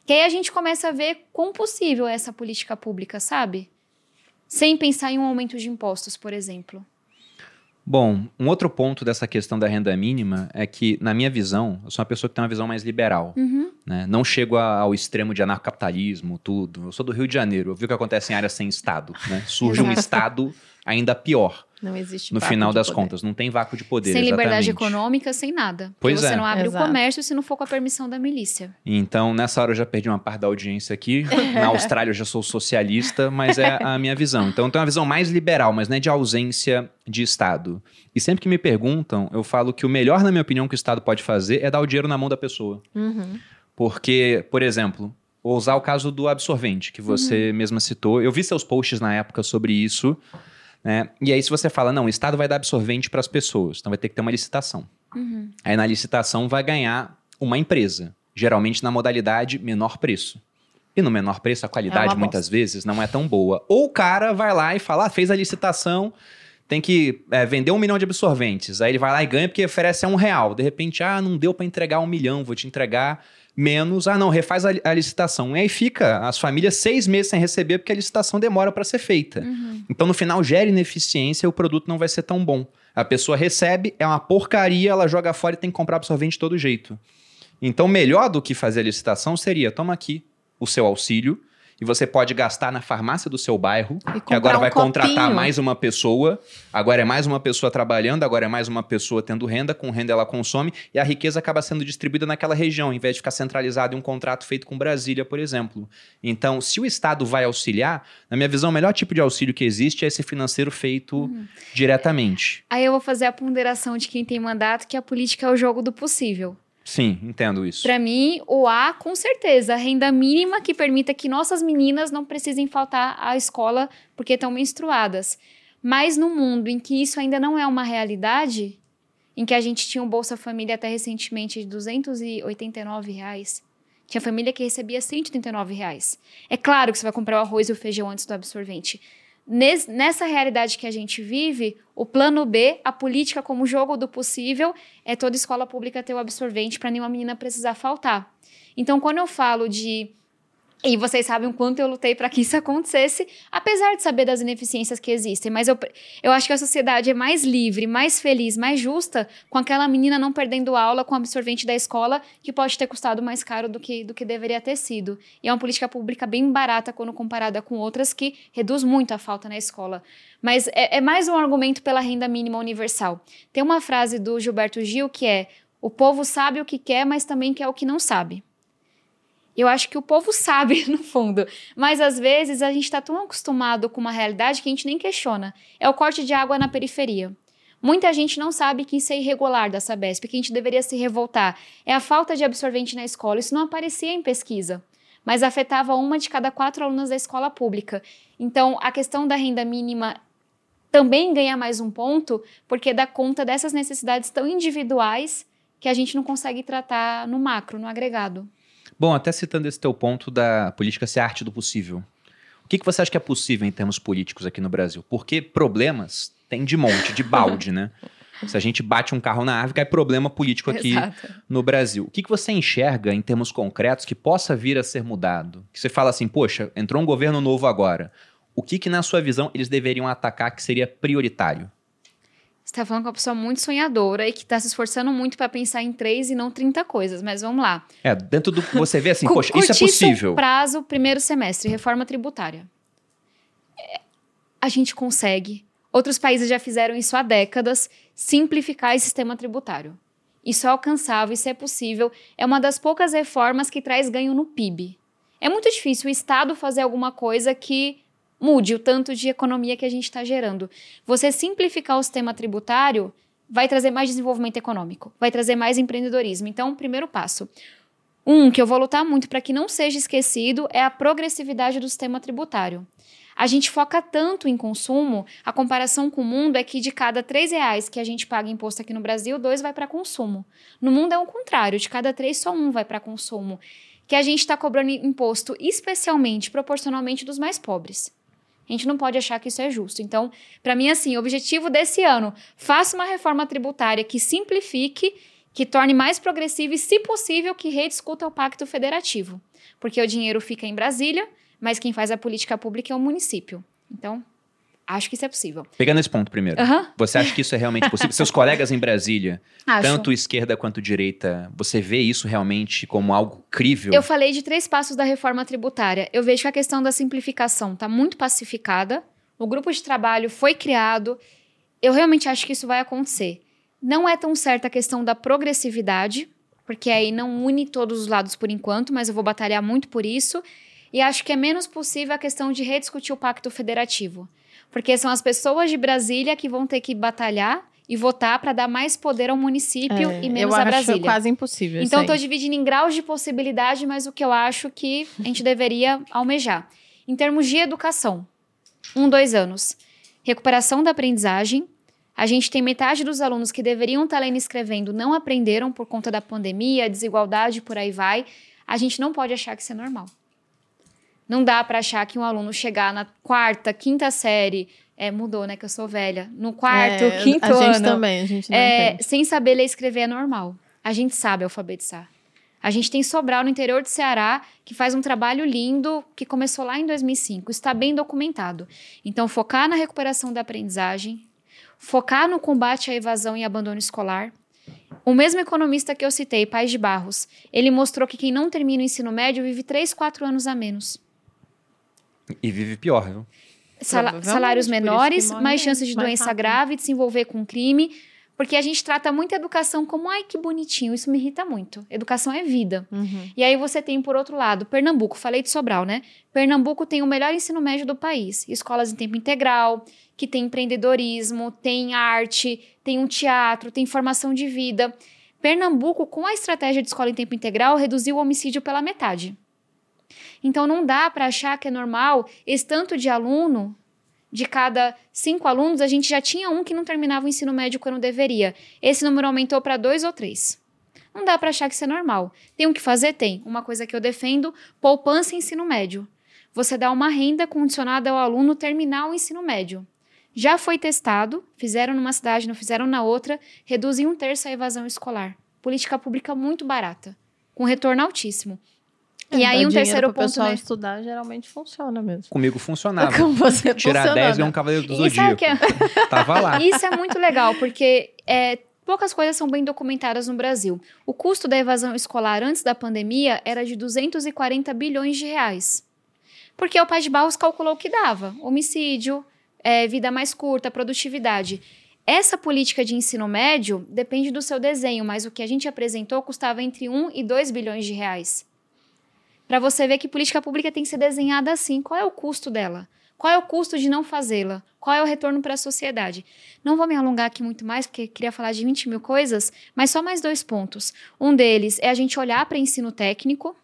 Que aí a gente começa a ver quão possível é essa política pública, sabe? Sem pensar em um aumento de impostos, por exemplo? Bom, um outro ponto dessa questão da renda mínima é que, na minha visão, eu sou uma pessoa que tem uma visão mais liberal. Uhum. Né? Não chego a, ao extremo de anarcapitalismo, tudo. Eu sou do Rio de Janeiro, eu vi o que acontece em áreas sem Estado. Né? Surge um Estado ainda pior. Não existe No final das poder. contas, não tem vácuo de poder. Sem exatamente. liberdade econômica, sem nada. Pois Porque é. você não abre Exato. o comércio se não for com a permissão da milícia. Então, nessa hora eu já perdi uma parte da audiência aqui. Na Austrália eu já sou socialista, mas é a minha visão. Então, eu tenho uma visão mais liberal, mas não é de ausência de Estado. E sempre que me perguntam, eu falo que o melhor, na minha opinião, que o Estado pode fazer é dar o dinheiro na mão da pessoa. Uhum. Porque, por exemplo, vou usar o caso do absorvente, que você uhum. mesma citou. Eu vi seus posts na época sobre isso. Né? E aí, se você fala, não, o Estado vai dar absorvente para as pessoas, então vai ter que ter uma licitação. Uhum. Aí na licitação vai ganhar uma empresa, geralmente na modalidade menor preço. E no menor preço, a qualidade é muitas vezes não é tão boa. Ou o cara vai lá e fala, ah, fez a licitação, tem que é, vender um milhão de absorventes. Aí ele vai lá e ganha porque oferece a um real. De repente, ah, não deu para entregar um milhão, vou te entregar menos, ah, não, refaz a, a, licitação. E aí fica as famílias seis meses sem receber porque a licitação demora para ser feita. Uhum. Então, no final, gera ineficiência e o produto não vai ser tão bom. A pessoa recebe, é uma porcaria, ela joga fora e tem que comprar absorvente de todo jeito. Então, melhor do que fazer a licitação seria: toma aqui o seu auxílio, e você pode gastar na farmácia do seu bairro, que agora um vai copinho. contratar mais uma pessoa, agora é mais uma pessoa trabalhando, agora é mais uma pessoa tendo renda, com renda ela consome, e a riqueza acaba sendo distribuída naquela região, em vez de ficar centralizado em um contrato feito com Brasília, por exemplo. Então, se o Estado vai auxiliar, na minha visão, o melhor tipo de auxílio que existe é esse financeiro feito uhum. diretamente. Aí eu vou fazer a ponderação de quem tem mandato, que a política é o jogo do possível. Sim, entendo isso. Para mim, o A, com certeza, a renda mínima que permita que nossas meninas não precisem faltar à escola porque estão menstruadas. Mas no mundo em que isso ainda não é uma realidade, em que a gente tinha um Bolsa Família até recentemente de 289 reais, tinha família que recebia 139 reais. É claro que você vai comprar o arroz e o feijão antes do absorvente nessa realidade que a gente vive, o plano B, a política como jogo do possível, é toda escola pública ter o absorvente para nenhuma menina precisar faltar. Então, quando eu falo de E vocês sabem o quanto eu lutei para que isso acontecesse, apesar de saber das ineficiências que existem. Mas eu, eu acho que a sociedade é mais livre, mais feliz, mais justa com aquela menina não perdendo aula com o absorvente da escola, que pode ter custado mais caro do que, do que deveria ter sido. E é uma política pública bem barata quando comparada com outras que reduz muito a falta na escola. Mas é, é mais um argumento pela renda mínima universal. Tem uma frase do Gilberto Gil que é: o povo sabe o que quer, mas também quer o que não sabe. Eu acho que o povo sabe, no fundo. Mas às vezes a gente está tão acostumado com uma realidade que a gente nem questiona. É o corte de água na periferia. Muita gente não sabe que isso é irregular da Sabesp, que a gente deveria se revoltar. É a falta de absorvente na escola. Isso não aparecia em pesquisa, mas afetava uma de cada quatro alunas da escola pública. Então, a questão da renda mínima também ganha mais um ponto, porque dá conta dessas necessidades tão individuais que a gente não consegue tratar no macro, no agregado. Bom, até citando esse teu ponto da política ser arte do possível. O que, que você acha que é possível em termos políticos aqui no Brasil? Porque problemas tem de monte, de balde, né? Se a gente bate um carro na árvore, cai problema político aqui Exato. no Brasil. O que, que você enxerga em termos concretos que possa vir a ser mudado? Que você fala assim, poxa, entrou um governo novo agora. O que, que na sua visão, eles deveriam atacar que seria prioritário? Você está falando com uma pessoa muito sonhadora e que está se esforçando muito para pensar em três e não 30 coisas, mas vamos lá. É, dentro do que você vê assim, poxa, isso é possível. prazo, primeiro semestre, reforma tributária. É, a gente consegue. Outros países já fizeram isso há décadas, simplificar o sistema tributário. Isso é alcançável, isso é possível. É uma das poucas reformas que traz ganho no PIB. É muito difícil o Estado fazer alguma coisa que mude o tanto de economia que a gente está gerando. Você simplificar o sistema tributário vai trazer mais desenvolvimento econômico, vai trazer mais empreendedorismo. Então, primeiro passo. Um, que eu vou lutar muito para que não seja esquecido, é a progressividade do sistema tributário. A gente foca tanto em consumo, a comparação com o mundo é que de cada três reais que a gente paga imposto aqui no Brasil, dois vai para consumo. No mundo é o contrário, de cada três, só um vai para consumo. Que a gente está cobrando imposto especialmente, proporcionalmente dos mais pobres. A gente não pode achar que isso é justo. Então, para mim, assim, o objetivo desse ano, faça uma reforma tributária que simplifique, que torne mais progressiva e, se possível, que rediscuta o pacto federativo. Porque o dinheiro fica em Brasília, mas quem faz a política pública é o município. Então, Acho que isso é possível. Pegando esse ponto primeiro. Uhum. Você acha que isso é realmente possível? Seus colegas em Brasília, Acho. tanto esquerda quanto direita, você vê isso realmente como algo crível? Eu falei de três passos da reforma tributária. Eu vejo que a questão da simplificação está muito pacificada. O grupo de trabalho foi criado. Eu realmente acho que isso vai acontecer. Não é tão certa a questão da progressividade, porque aí não une todos os lados por enquanto, mas eu vou batalhar muito por isso. E acho que é menos possível a questão de rediscutir o pacto federativo. Porque são as pessoas de Brasília que vão ter que batalhar e votar para dar mais poder ao município é, e menos a Brasília. Eu acho quase impossível. Então, estou dividindo em graus de possibilidade, mas o que eu acho que a gente deveria almejar. Em termos de educação, um, dois anos. Recuperação da aprendizagem. A gente tem metade dos alunos que deveriam estar lendo e escrevendo não aprenderam por conta da pandemia, desigualdade, por aí vai. A gente não pode achar que isso é normal. Não dá para achar que um aluno chegar na quarta, quinta série, é, mudou, né? Que eu sou velha. No quarto, é, quinto ano. A gente também, a gente não é, Sem saber ler e escrever é normal. A gente sabe alfabetizar. A gente tem Sobral no interior do Ceará, que faz um trabalho lindo, que começou lá em 2005. Está bem documentado. Então, focar na recuperação da aprendizagem, focar no combate à evasão e abandono escolar. O mesmo economista que eu citei, Paz de Barros, ele mostrou que quem não termina o ensino médio vive 3, 4 anos a menos. E vive pior, viu? Sal salários menores, mais chances de doença rápido. grave, de se envolver com crime. Porque a gente trata muito a educação como, ai, que bonitinho, isso me irrita muito. Educação é vida. Uhum. E aí você tem, por outro lado, Pernambuco, falei de Sobral, né? Pernambuco tem o melhor ensino médio do país. Escolas em tempo integral, que tem empreendedorismo, tem arte, tem um teatro, tem formação de vida. Pernambuco, com a estratégia de escola em tempo integral, reduziu o homicídio pela metade. Então não dá para achar que é normal esse tanto de aluno, de cada cinco alunos, a gente já tinha um que não terminava o ensino médio quando deveria. Esse número aumentou para dois ou três. Não dá para achar que isso é normal. Tem o que fazer? Tem. Uma coisa que eu defendo: poupança em ensino médio. Você dá uma renda condicionada ao aluno terminar o ensino médio. Já foi testado, fizeram numa cidade, não fizeram na outra, reduzem um terço a evasão escolar. Política pública muito barata, com retorno altíssimo. E aí um terceiro ponto, pessoal né? estudar geralmente funciona mesmo. Comigo funcionava. Com você Tirar 10 é um cavaleiro do zodíaco. É... Tava lá. Isso é muito legal, porque é, poucas coisas são bem documentadas no Brasil. O custo da evasão escolar antes da pandemia era de 240 bilhões de reais. Porque o Pai de Barros calculou o que dava. Homicídio, é, vida mais curta, produtividade. Essa política de ensino médio depende do seu desenho, mas o que a gente apresentou custava entre 1 e 2 bilhões de reais. Para você ver que política pública tem que ser desenhada assim. Qual é o custo dela? Qual é o custo de não fazê-la? Qual é o retorno para a sociedade? Não vou me alongar aqui muito mais, porque queria falar de 20 mil coisas, mas só mais dois pontos. Um deles é a gente olhar para ensino técnico,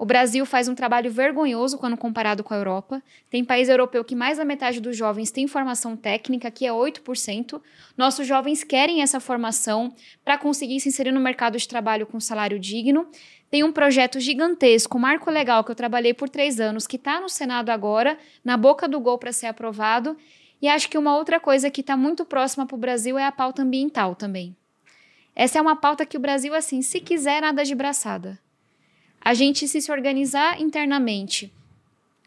o Brasil faz um trabalho vergonhoso quando comparado com a Europa. Tem país europeu que mais da metade dos jovens tem formação técnica, que é 8%. Nossos jovens querem essa formação para conseguir se inserir no mercado de trabalho com salário digno. Tem um projeto gigantesco, um marco legal, que eu trabalhei por três anos, que está no Senado agora, na boca do gol para ser aprovado. E acho que uma outra coisa que está muito próxima para o Brasil é a pauta ambiental também. Essa é uma pauta que o Brasil, assim, se quiser, nada de braçada a gente se, se organizar internamente,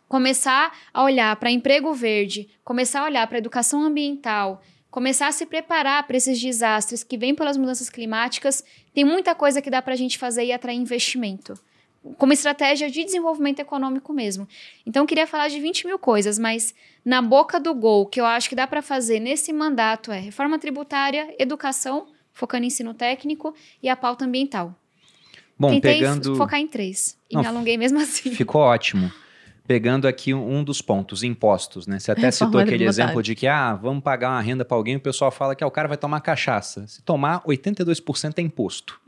começar a olhar para emprego verde, começar a olhar para educação ambiental, começar a se preparar para esses desastres que vêm pelas mudanças climáticas, tem muita coisa que dá para a gente fazer e atrair investimento. Como estratégia de desenvolvimento econômico mesmo. Então, queria falar de 20 mil coisas, mas na boca do gol, que eu acho que dá para fazer nesse mandato é reforma tributária, educação, focando em ensino técnico, e a pauta ambiental. Bom, Tentei pegando... focar em três e Não, me alonguei mesmo assim. Ficou ótimo. Pegando aqui um dos pontos, impostos, né? Você até citou aquele exemplo de que, ah, vamos pagar uma renda para alguém, o pessoal fala que ah, o cara vai tomar cachaça. Se tomar, 82% é imposto.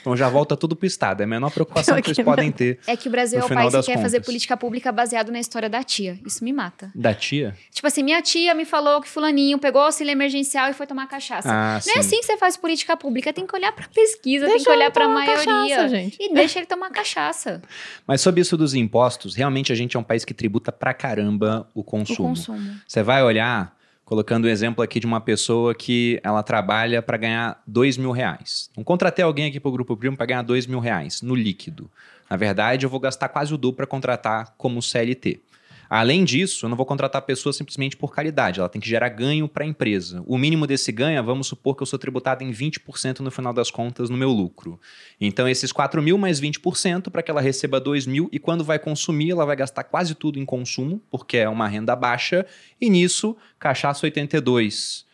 Então já volta tudo pro Estado. É a menor preocupação que eles podem ter. É que o Brasil é o país que quer contas. fazer política pública baseado na história da tia. Isso me mata. Da tia? Tipo assim, minha tia me falou que fulaninho pegou auxílio emergencial e foi tomar cachaça. Ah, Não é sim. é assim que você faz política pública. Tem que olhar pra pesquisa, deixa tem que olhar pra maioria. Cachaça, gente. E deixa ele tomar cachaça. Mas sobre isso dos impostos, realmente a gente é um país que tributa pra caramba o consumo. O consumo. Você vai olhar colocando o exemplo aqui de uma pessoa que ela trabalha para ganhar dois mil reais. Então, contratei alguém aqui para o Grupo Primo para ganhar dois mil reais no líquido. Na verdade, eu vou gastar quase o dobro para contratar como CLT. Além disso, eu não vou contratar a pessoa simplesmente por caridade, ela tem que gerar ganho para a empresa. O mínimo desse ganho, vamos supor que eu sou tributado em 20% no final das contas no meu lucro. Então, esses 4 mil mais 20% para que ela receba 2 mil e quando vai consumir, ela vai gastar quase tudo em consumo, porque é uma renda baixa, e nisso, cachaça 82.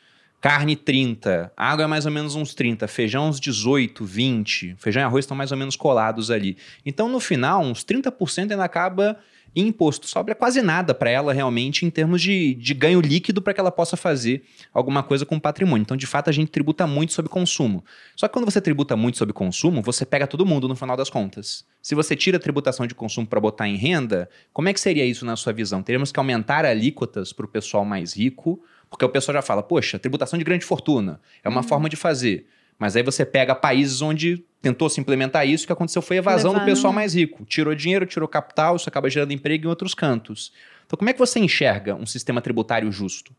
Carne 30, água é mais ou menos uns 30, feijão uns 18, 20, feijão e arroz estão mais ou menos colados ali. Então, no final, uns 30% ainda acaba e imposto sobra quase nada para ela realmente em termos de, de ganho líquido para que ela possa fazer alguma coisa com o patrimônio. Então, de fato, a gente tributa muito sobre consumo. Só que quando você tributa muito sobre consumo, você pega todo mundo no final das contas. Se você tira a tributação de consumo para botar em renda, como é que seria isso na sua visão? Teríamos que aumentar alíquotas para o pessoal mais rico, porque o pessoal já fala, poxa, tributação de grande fortuna é uma uhum. forma de fazer. Mas aí você pega países onde tentou se implementar isso, o que aconteceu foi evasão Levar, do pessoal mais rico. Tirou dinheiro, tirou capital, isso acaba gerando emprego em outros cantos. Então, como é que você enxerga um sistema tributário justo?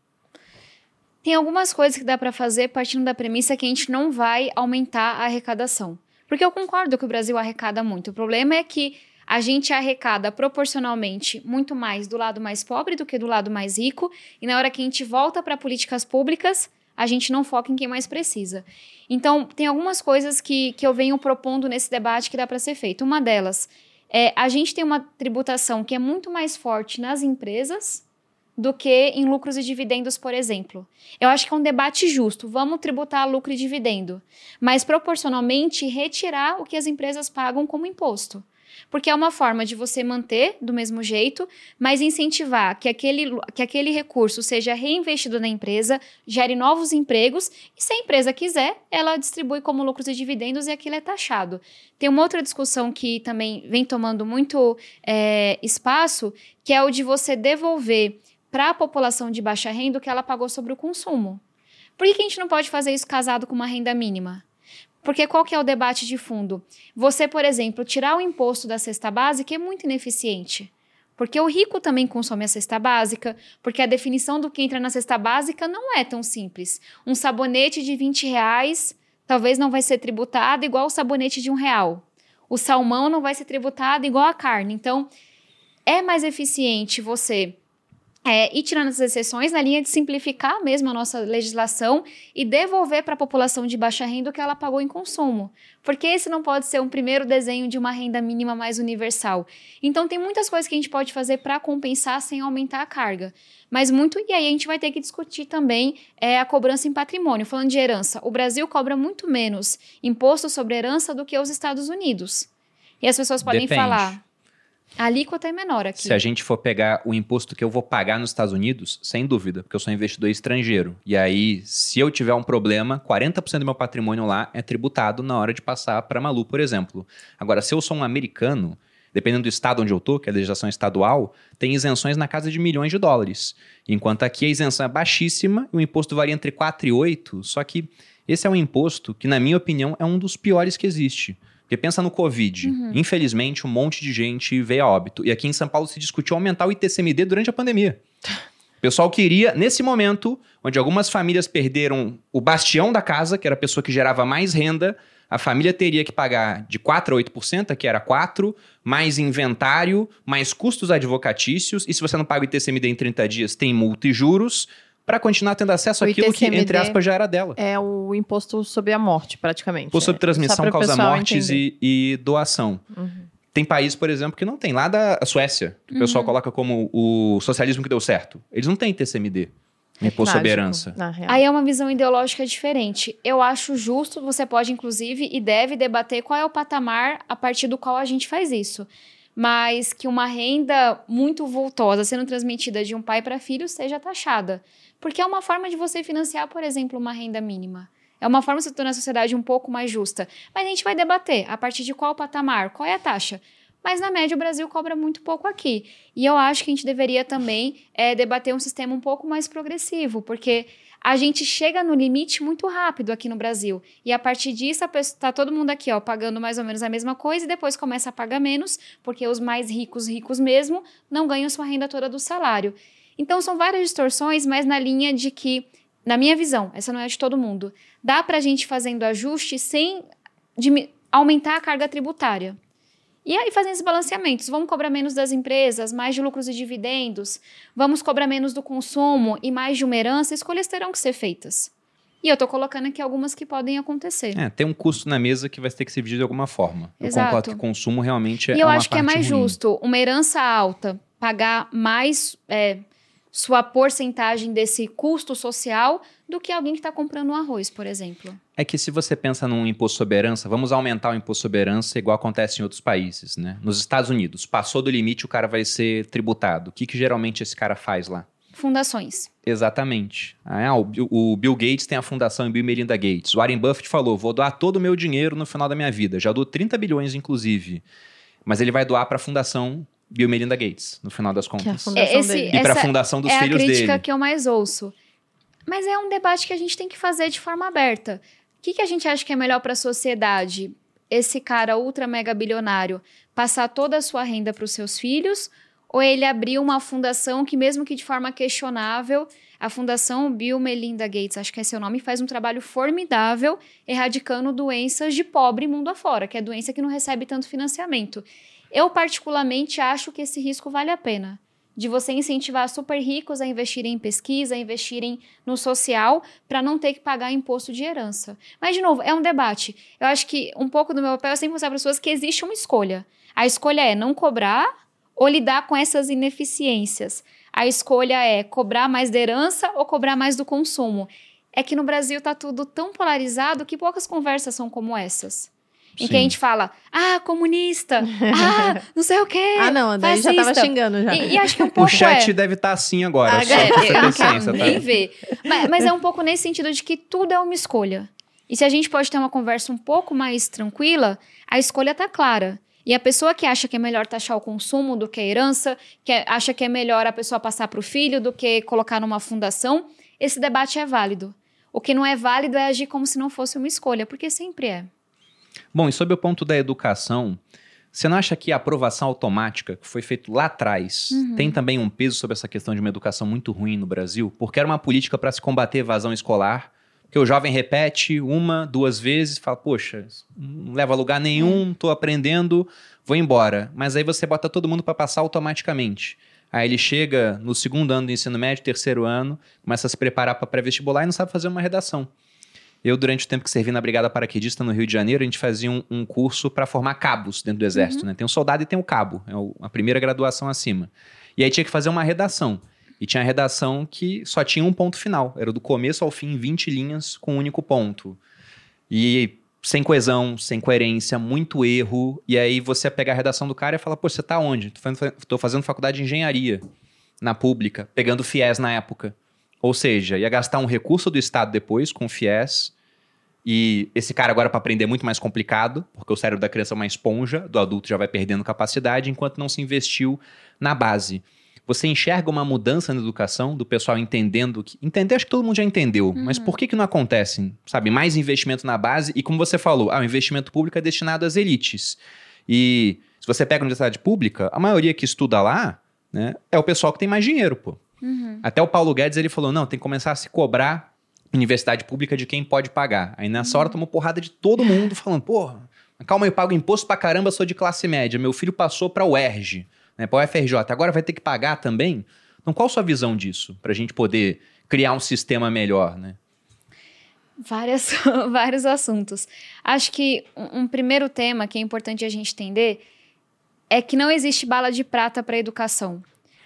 Tem algumas coisas que dá para fazer partindo da premissa que a gente não vai aumentar a arrecadação. Porque eu concordo que o Brasil arrecada muito. O problema é que a gente arrecada proporcionalmente muito mais do lado mais pobre do que do lado mais rico, e na hora que a gente volta para políticas públicas, a gente não foca em quem mais precisa. Então, tem algumas coisas que, que eu venho propondo nesse debate que dá para ser feito. Uma delas é a gente tem uma tributação que é muito mais forte nas empresas do que em lucros e dividendos, por exemplo. Eu acho que é um debate justo. Vamos tributar lucro e dividendo, mas proporcionalmente retirar o que as empresas pagam como imposto porque é uma forma de você manter do mesmo jeito, mas incentivar que aquele, que aquele recurso seja reinvestido na empresa, gere novos empregos, e se a empresa quiser, ela distribui como lucros e dividendos e aquilo é taxado. Tem uma outra discussão que também vem tomando muito é, espaço, que é o de você devolver para a população de baixa renda o que ela pagou sobre o consumo. Por que, que a gente não pode fazer isso casado com uma renda mínima? Porque qual que é o debate de fundo? Você, por exemplo, tirar o imposto da cesta básica é muito ineficiente. Porque o rico também consome a cesta básica, porque a definição do que entra na cesta básica não é tão simples. Um sabonete de 20 reais talvez não vai ser tributado igual o sabonete de um real. O salmão não vai ser tributado igual a carne. Então, é mais eficiente você é, ir tirando as exceções na linha de simplificar mesmo a nossa legislação e devolver para a população de baixa renda o que ela pagou em consumo. Porque esse não pode ser um primeiro desenho de uma renda mínima mais universal. Então, tem muitas coisas que a gente pode fazer para compensar sem aumentar a carga. Mas muito, e aí a gente vai ter que discutir também é, a cobrança em patrimônio. Falando de herança, o Brasil cobra muito menos imposto sobre herança do que os Estados Unidos. E as pessoas podem Depende. falar, a alíquota é menor aqui. Se a gente for pegar o imposto que eu vou pagar nos Estados Unidos, sem dúvida, porque eu sou investidor estrangeiro. E aí, se eu tiver um problema, 40% do meu patrimônio lá é tributado na hora de passar para Malu, por exemplo. Agora, se eu sou um americano, dependendo do estado onde eu tô, que é a legislação estadual, tem isenções na casa de milhões de dólares. Enquanto aqui a isenção é baixíssima, o imposto varia entre 4 e 8, só que esse é um imposto que, na minha opinião, é um dos piores que existe. Porque pensa no Covid. Uhum. Infelizmente, um monte de gente veio a óbito. E aqui em São Paulo se discutiu aumentar o ITCMD durante a pandemia. O pessoal queria, nesse momento, onde algumas famílias perderam o bastião da casa, que era a pessoa que gerava mais renda, a família teria que pagar de 4 a 8%, que era 4, mais inventário, mais custos advocatícios, e se você não paga o ITCMD em 30 dias, tem multa e juros para continuar tendo acesso àquilo que, entre aspas, já era dela. É o imposto sobre a morte, praticamente. Imposto sobre transmissão, causa mortes e, e, doação. Uhum. Tem países, por exemplo, que não tem lá da Suécia, que uhum. o pessoal coloca como o socialismo que deu certo. Eles não têm TCMD. É imposto sobre herança. Aí é uma visão ideológica diferente. Eu acho justo, você pode, inclusive, e deve debater qual é o patamar a partir do qual a gente faz isso mas que uma renda muito vultosa sendo transmitida de um pai para filho seja taxada. Porque é uma forma de você financiar, por exemplo, uma renda mínima. É uma forma de se tornar a sociedade um pouco mais justa. Mas a gente vai debater a partir de qual patamar, qual é a taxa. Mas na média o Brasil cobra muito pouco aqui. E eu acho que a gente deveria também é, debater um sistema um pouco mais progressivo, porque a gente chega no limite muito rápido aqui no Brasil. E a partir disso, está todo mundo aqui, ó, pagando mais ou menos a mesma coisa e depois começa a pagar menos, porque os mais ricos, ricos mesmo, não ganham sua renda toda do salário. Então são várias distorções, mas na linha de que, na minha visão, essa não é de todo mundo, dá para a gente fazendo ajuste sem aumentar a carga tributária. E aí fazendo esses balanceamentos, vamos cobrar menos das empresas, mais de lucros e dividendos, vamos cobrar menos do consumo e mais de uma herança, escolhas terão que ser feitas. E eu estou colocando aqui algumas que podem acontecer. É, tem um custo na mesa que vai ter que ser dividido de alguma forma. Eu Exato. concordo que o consumo realmente é E eu acho que é mais ruim. justo uma herança alta pagar mais é, sua porcentagem desse custo social do que alguém que está comprando um arroz, por exemplo. É que se você pensa num imposto sobre herança, vamos aumentar o imposto sobre herança igual acontece em outros países, né? Nos Estados Unidos, passou do limite, o cara vai ser tributado. O que, que geralmente esse cara faz lá? Fundações. Exatamente. Ah, o, Bill Gates tem a fundação Bill Melinda Gates. O Warren Buffett falou: vou doar todo o meu dinheiro no final da minha vida. Já dou 30 bilhões, inclusive. Mas ele vai doar para a fundação Bill Melinda Gates, no final das contas. É esse, e para a fundação dos é filhos dele. É a crítica dele. que eu mais ouço. Mas é um debate que a gente tem que fazer de forma aberta. O que, que a gente acha que é melhor para a sociedade? Esse cara ultra mega bilionário passar toda a sua renda para os seus filhos? Ou ele abrir uma fundação que, mesmo que de forma questionável, a Fundação Bill Melinda Gates, acho que é seu nome, faz um trabalho formidável erradicando doenças de pobre mundo afora, que é doença que não recebe tanto financiamento. Eu, particularmente, acho que esse risco vale a pena. De você incentivar super ricos a investirem em pesquisa, a investirem no social, para não ter que pagar imposto de herança. Mas, de novo, é um debate. Eu acho que um pouco do meu papel é sempre mostrar para as pessoas que existe uma escolha. A escolha é não cobrar ou lidar com essas ineficiências. A escolha é cobrar mais da herança ou cobrar mais do consumo. É que no Brasil está tudo tão polarizado que poucas conversas são como essas. Em Sim. que a gente fala, ah, comunista, ah, não sei o quê. ah, não, daí já tava xingando já. E, e acho que um pouco. O chat é... deve estar tá assim agora. Ah, só é, eu não quero nem tá? ver. Mas, mas é um pouco nesse sentido de que tudo é uma escolha. E se a gente pode ter uma conversa um pouco mais tranquila, a escolha tá clara. E a pessoa que acha que é melhor taxar o consumo do que a herança, que é, acha que é melhor a pessoa passar para o filho do que colocar numa fundação, esse debate é válido. O que não é válido é agir como se não fosse uma escolha, porque sempre é. Bom, e sobre o ponto da educação, você não acha que a aprovação automática, que foi feito lá atrás, uhum. tem também um peso sobre essa questão de uma educação muito ruim no Brasil? Porque era uma política para se combater evasão escolar, Porque o jovem repete uma, duas vezes, fala, poxa, não leva a lugar nenhum, tô aprendendo, vou embora. Mas aí você bota todo mundo para passar automaticamente. Aí ele chega no segundo ano do ensino médio, terceiro ano, começa a se preparar para pré-vestibular e não sabe fazer uma redação. Eu, durante o tempo que servi na Brigada Paraquedista no Rio de Janeiro, a gente fazia um, um curso para formar cabos dentro do Exército. Uhum. Né? Tem o soldado e tem o cabo, é a primeira graduação acima. E aí tinha que fazer uma redação. E tinha a redação que só tinha um ponto final. Era do começo ao fim, 20 linhas com um único ponto. E sem coesão, sem coerência, muito erro. E aí você ia pegar a redação do cara e falar, pô, você tá onde? Tô fazendo, tô fazendo faculdade de engenharia na pública, pegando FIES na época. Ou seja, ia gastar um recurso do Estado depois com FIES. E esse cara agora para aprender é muito mais complicado, porque o cérebro da criança é uma esponja, do adulto já vai perdendo capacidade, enquanto não se investiu na base. Você enxerga uma mudança na educação, do pessoal entendendo que. Entender, acho que todo mundo já entendeu, uhum. mas por que, que não acontece? Sabe, mais investimento na base e, como você falou, ah, o investimento público é destinado às elites. E se você pega a universidade pública, a maioria que estuda lá né, é o pessoal que tem mais dinheiro, pô. Uhum. Até o Paulo Guedes ele falou: não, tem que começar a se cobrar universidade pública de quem pode pagar. Aí nessa uhum. hora tomou porrada de todo mundo falando: porra, calma eu pago imposto pra caramba, sou de classe média. Meu filho passou pra UERJ né, para o FRJ, agora vai ter que pagar também? Então, qual a sua visão disso, para a gente poder criar um sistema melhor, né? Várias, vários assuntos. Acho que um, um primeiro tema que é importante a gente entender é que não existe bala de prata para educação.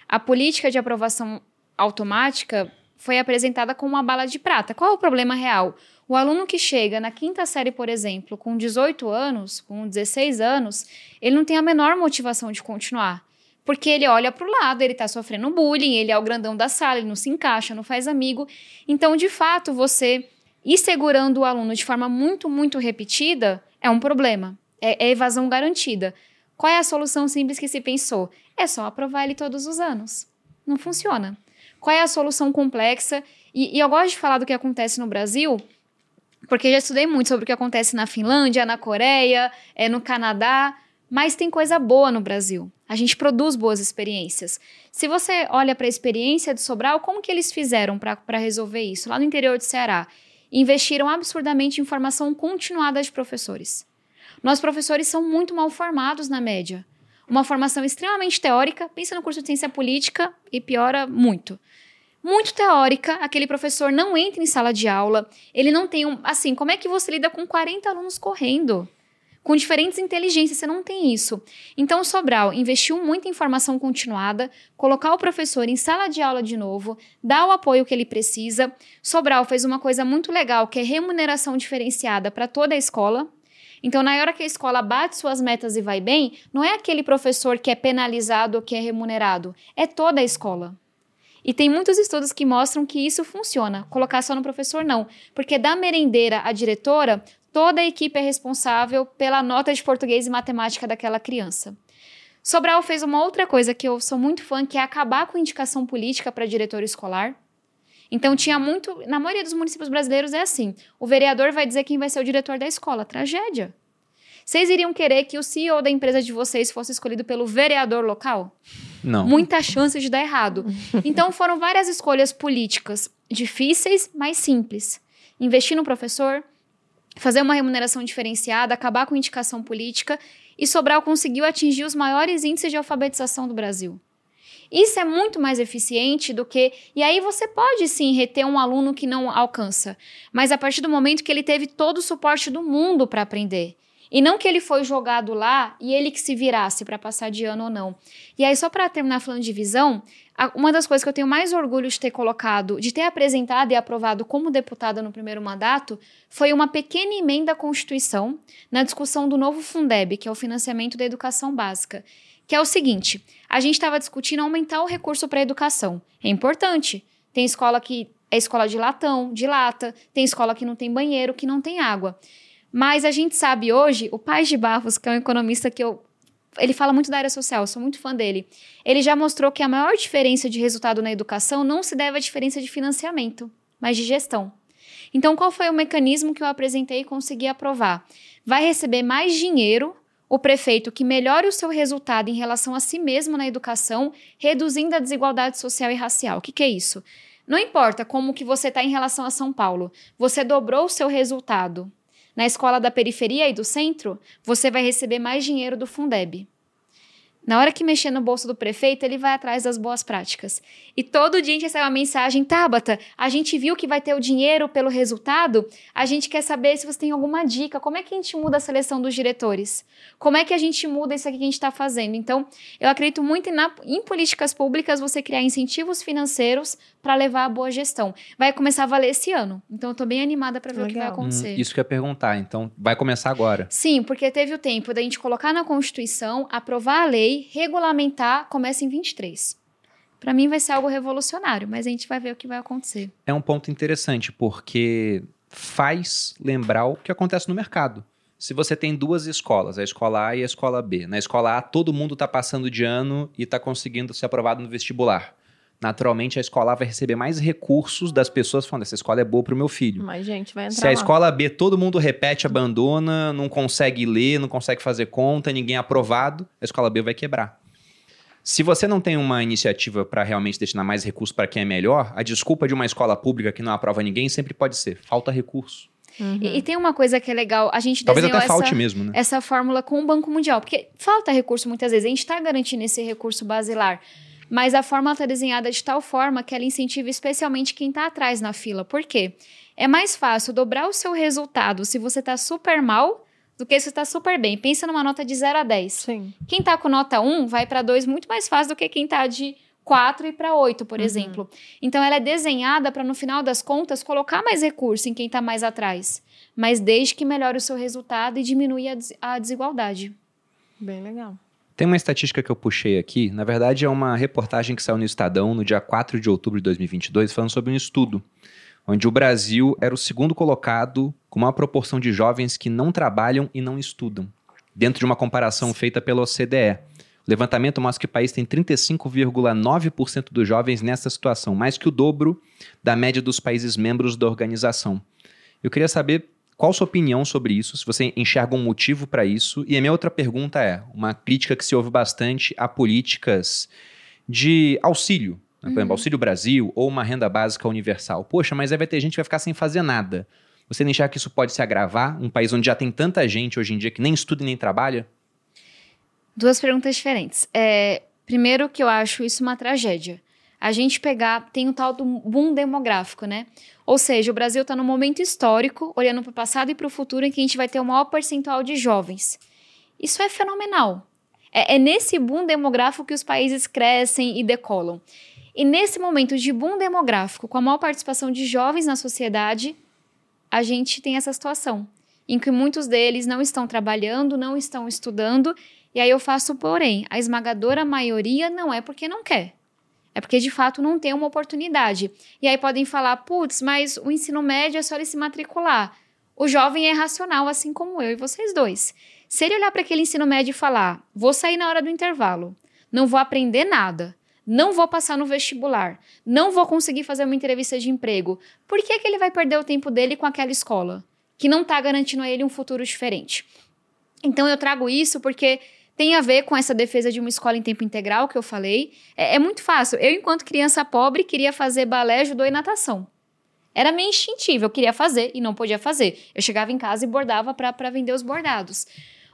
A política de aprovação automática foi apresentada como uma bala de prata. Qual é o problema real? O aluno que chega na quinta série, por exemplo, com 18 anos, com 16 anos, ele não tem a menor motivação de continuar. Porque ele olha para o lado, ele está sofrendo bullying, ele é o grandão da sala, ele não se encaixa, não faz amigo. Então, de fato, você ir segurando o aluno de forma muito, muito repetida é um problema. É, é evasão garantida. Qual é a solução simples que se pensou? É só aprovar ele todos os anos. Não funciona. Qual é a solução complexa? E, e eu gosto de falar do que acontece no Brasil, porque já estudei muito sobre o que acontece na Finlândia, na Coreia, é, no Canadá. Mas tem coisa boa no Brasil. A gente produz boas experiências. Se você olha para a experiência de Sobral, como que eles fizeram para resolver isso? Lá no interior de Ceará, investiram absurdamente em formação continuada de professores. Nossos professores são muito mal formados na média. Uma formação extremamente teórica, pensa no curso de ciência política e piora muito. Muito teórica, aquele professor não entra em sala de aula, ele não tem um. Assim, como é que você lida com 40 alunos correndo? com diferentes inteligências, você não tem isso. Então, Sobral investiu muito em formação continuada, colocar o professor em sala de aula de novo, dar o apoio que ele precisa. Sobral fez uma coisa muito legal, que é remuneração diferenciada para toda a escola. Então, na hora que a escola bate suas metas e vai bem, não é aquele professor que é penalizado ou que é remunerado, é toda a escola. E tem muitos estudos que mostram que isso funciona. Colocar só no professor, não. Porque da merendeira à diretora, toda a equipe é responsável pela nota de português e matemática daquela criança. Sobral fez uma outra coisa que eu sou muito fã, que é acabar com indicação política para diretor escolar. Então tinha muito, na maioria dos municípios brasileiros é assim: o vereador vai dizer quem vai ser o diretor da escola, tragédia. Vocês iriam querer que o CEO da empresa de vocês fosse escolhido pelo vereador local? Não. Muita chance de dar errado. Então foram várias escolhas políticas difíceis, mas simples. Investir no professor, fazer uma remuneração diferenciada, acabar com indicação política, e Sobral conseguiu atingir os maiores índices de alfabetização do Brasil. Isso é muito mais eficiente do que. E aí você pode sim reter um aluno que não alcança, mas a partir do momento que ele teve todo o suporte do mundo para aprender. E não que ele foi jogado lá e ele que se virasse para passar de ano ou não. E aí, só para terminar falando de visão, uma das coisas que eu tenho mais orgulho de ter colocado, de ter apresentado e aprovado como deputada no primeiro mandato, foi uma pequena emenda à Constituição na discussão do novo Fundeb, que é o financiamento da educação básica. Que é o seguinte: a gente estava discutindo aumentar o recurso para a educação. É importante. Tem escola que é escola de latão, de lata, tem escola que não tem banheiro, que não tem água. Mas a gente sabe hoje, o Paz de Barros, que é um economista que eu. Ele fala muito da área social, sou muito fã dele. Ele já mostrou que a maior diferença de resultado na educação não se deve à diferença de financiamento, mas de gestão. Então, qual foi o mecanismo que eu apresentei e consegui aprovar? Vai receber mais dinheiro o prefeito que melhore o seu resultado em relação a si mesmo na educação, reduzindo a desigualdade social e racial. O que, que é isso? Não importa como que você está em relação a São Paulo, você dobrou o seu resultado. Na escola da periferia e do centro, você vai receber mais dinheiro do Fundeb. Na hora que mexer no bolso do prefeito, ele vai atrás das boas práticas. E todo dia a gente recebe uma mensagem: Tabata, a gente viu que vai ter o dinheiro pelo resultado, a gente quer saber se você tem alguma dica. Como é que a gente muda a seleção dos diretores? Como é que a gente muda isso aqui que a gente está fazendo? Então, eu acredito muito na, em políticas públicas você criar incentivos financeiros para levar a boa gestão. Vai começar a valer esse ano. Então, eu estou bem animada para ver Legal. o que vai acontecer. Hum, isso que eu ia perguntar. Então, vai começar agora? Sim, porque teve o tempo da gente colocar na Constituição, aprovar a lei regulamentar, começa em 23. Para mim vai ser algo revolucionário, mas a gente vai ver o que vai acontecer. É um ponto interessante, porque faz lembrar o que acontece no mercado. Se você tem duas escolas, a escola A e a escola B. Na escola A, todo mundo está passando de ano e está conseguindo ser aprovado no vestibular. Naturalmente, a escola A vai receber mais recursos das pessoas falando: essa escola é boa para o meu filho. Mas, gente, vai entrar. Se a lá. escola B todo mundo repete, abandona, não consegue ler, não consegue fazer conta, ninguém é aprovado, a escola B vai quebrar. Se você não tem uma iniciativa para realmente destinar mais recursos para quem é melhor, a desculpa de uma escola pública que não aprova ninguém sempre pode ser: falta recurso. Uhum. E, e, tem uma coisa que é legal, a gente Talvez desenhou até falte mesmo, né? essa fórmula com o Banco Mundial, porque falta recurso muitas vezes, a gente está garantindo esse recurso basilar. Mas a fórmula está desenhada de tal forma que ela incentiva especialmente quem está atrás na fila. Por quê? É mais fácil dobrar o seu resultado se você está super mal do que se você está super bem. Pensa numa nota de 0 a 10. Sim. Quem está com nota 1 vai para 2 muito mais fácil do que quem está de 4 e para 8, por uhum. exemplo. Então, ela é desenhada para, no final das contas, colocar mais recurso em quem está mais atrás. Mas desde que melhore o seu resultado e diminui a, des a desigualdade. Bem legal. Tem uma estatística que eu puxei aqui, na verdade é uma reportagem que saiu no Estadão no dia 4 de outubro de 2022, falando sobre um estudo, onde o Brasil era o segundo colocado com uma proporção de jovens que não trabalham e não estudam, dentro de uma comparação feita pela OCDE. O levantamento mostra que o país tem 35,9% dos jovens nessa situação, mais que o dobro da média dos países membros da organização. Eu queria saber qual sua opinião sobre isso? Se você enxerga um motivo para isso? E a minha outra pergunta é: uma crítica que se ouve bastante a políticas de auxílio, né? por exemplo, uhum. Auxílio Brasil ou uma renda básica universal. Poxa, mas aí vai ter gente que vai ficar sem fazer nada. Você não enxerga que isso pode se agravar? Um país onde já tem tanta gente hoje em dia que nem estuda e nem trabalha? Duas perguntas diferentes. É, primeiro, que eu acho isso uma tragédia. A gente pegar, tem o tal do boom demográfico, né? Ou seja, o Brasil está num momento histórico, olhando para o passado e para o futuro, em que a gente vai ter o maior percentual de jovens. Isso é fenomenal. É, é nesse boom demográfico que os países crescem e decolam. E nesse momento de boom demográfico, com a maior participação de jovens na sociedade, a gente tem essa situação, em que muitos deles não estão trabalhando, não estão estudando, e aí eu faço porém, a esmagadora maioria não é porque não quer. É porque de fato não tem uma oportunidade. E aí podem falar, putz, mas o ensino médio é só ele se matricular. O jovem é racional, assim como eu e vocês dois. Se ele olhar para aquele ensino médio e falar, vou sair na hora do intervalo, não vou aprender nada, não vou passar no vestibular, não vou conseguir fazer uma entrevista de emprego, por que, que ele vai perder o tempo dele com aquela escola? Que não está garantindo a ele um futuro diferente. Então eu trago isso porque tem a ver com essa defesa de uma escola em tempo integral que eu falei. É, é muito fácil. Eu, enquanto criança pobre, queria fazer balé, judô e natação. Era meio instintivo, eu queria fazer e não podia fazer. Eu chegava em casa e bordava para vender os bordados.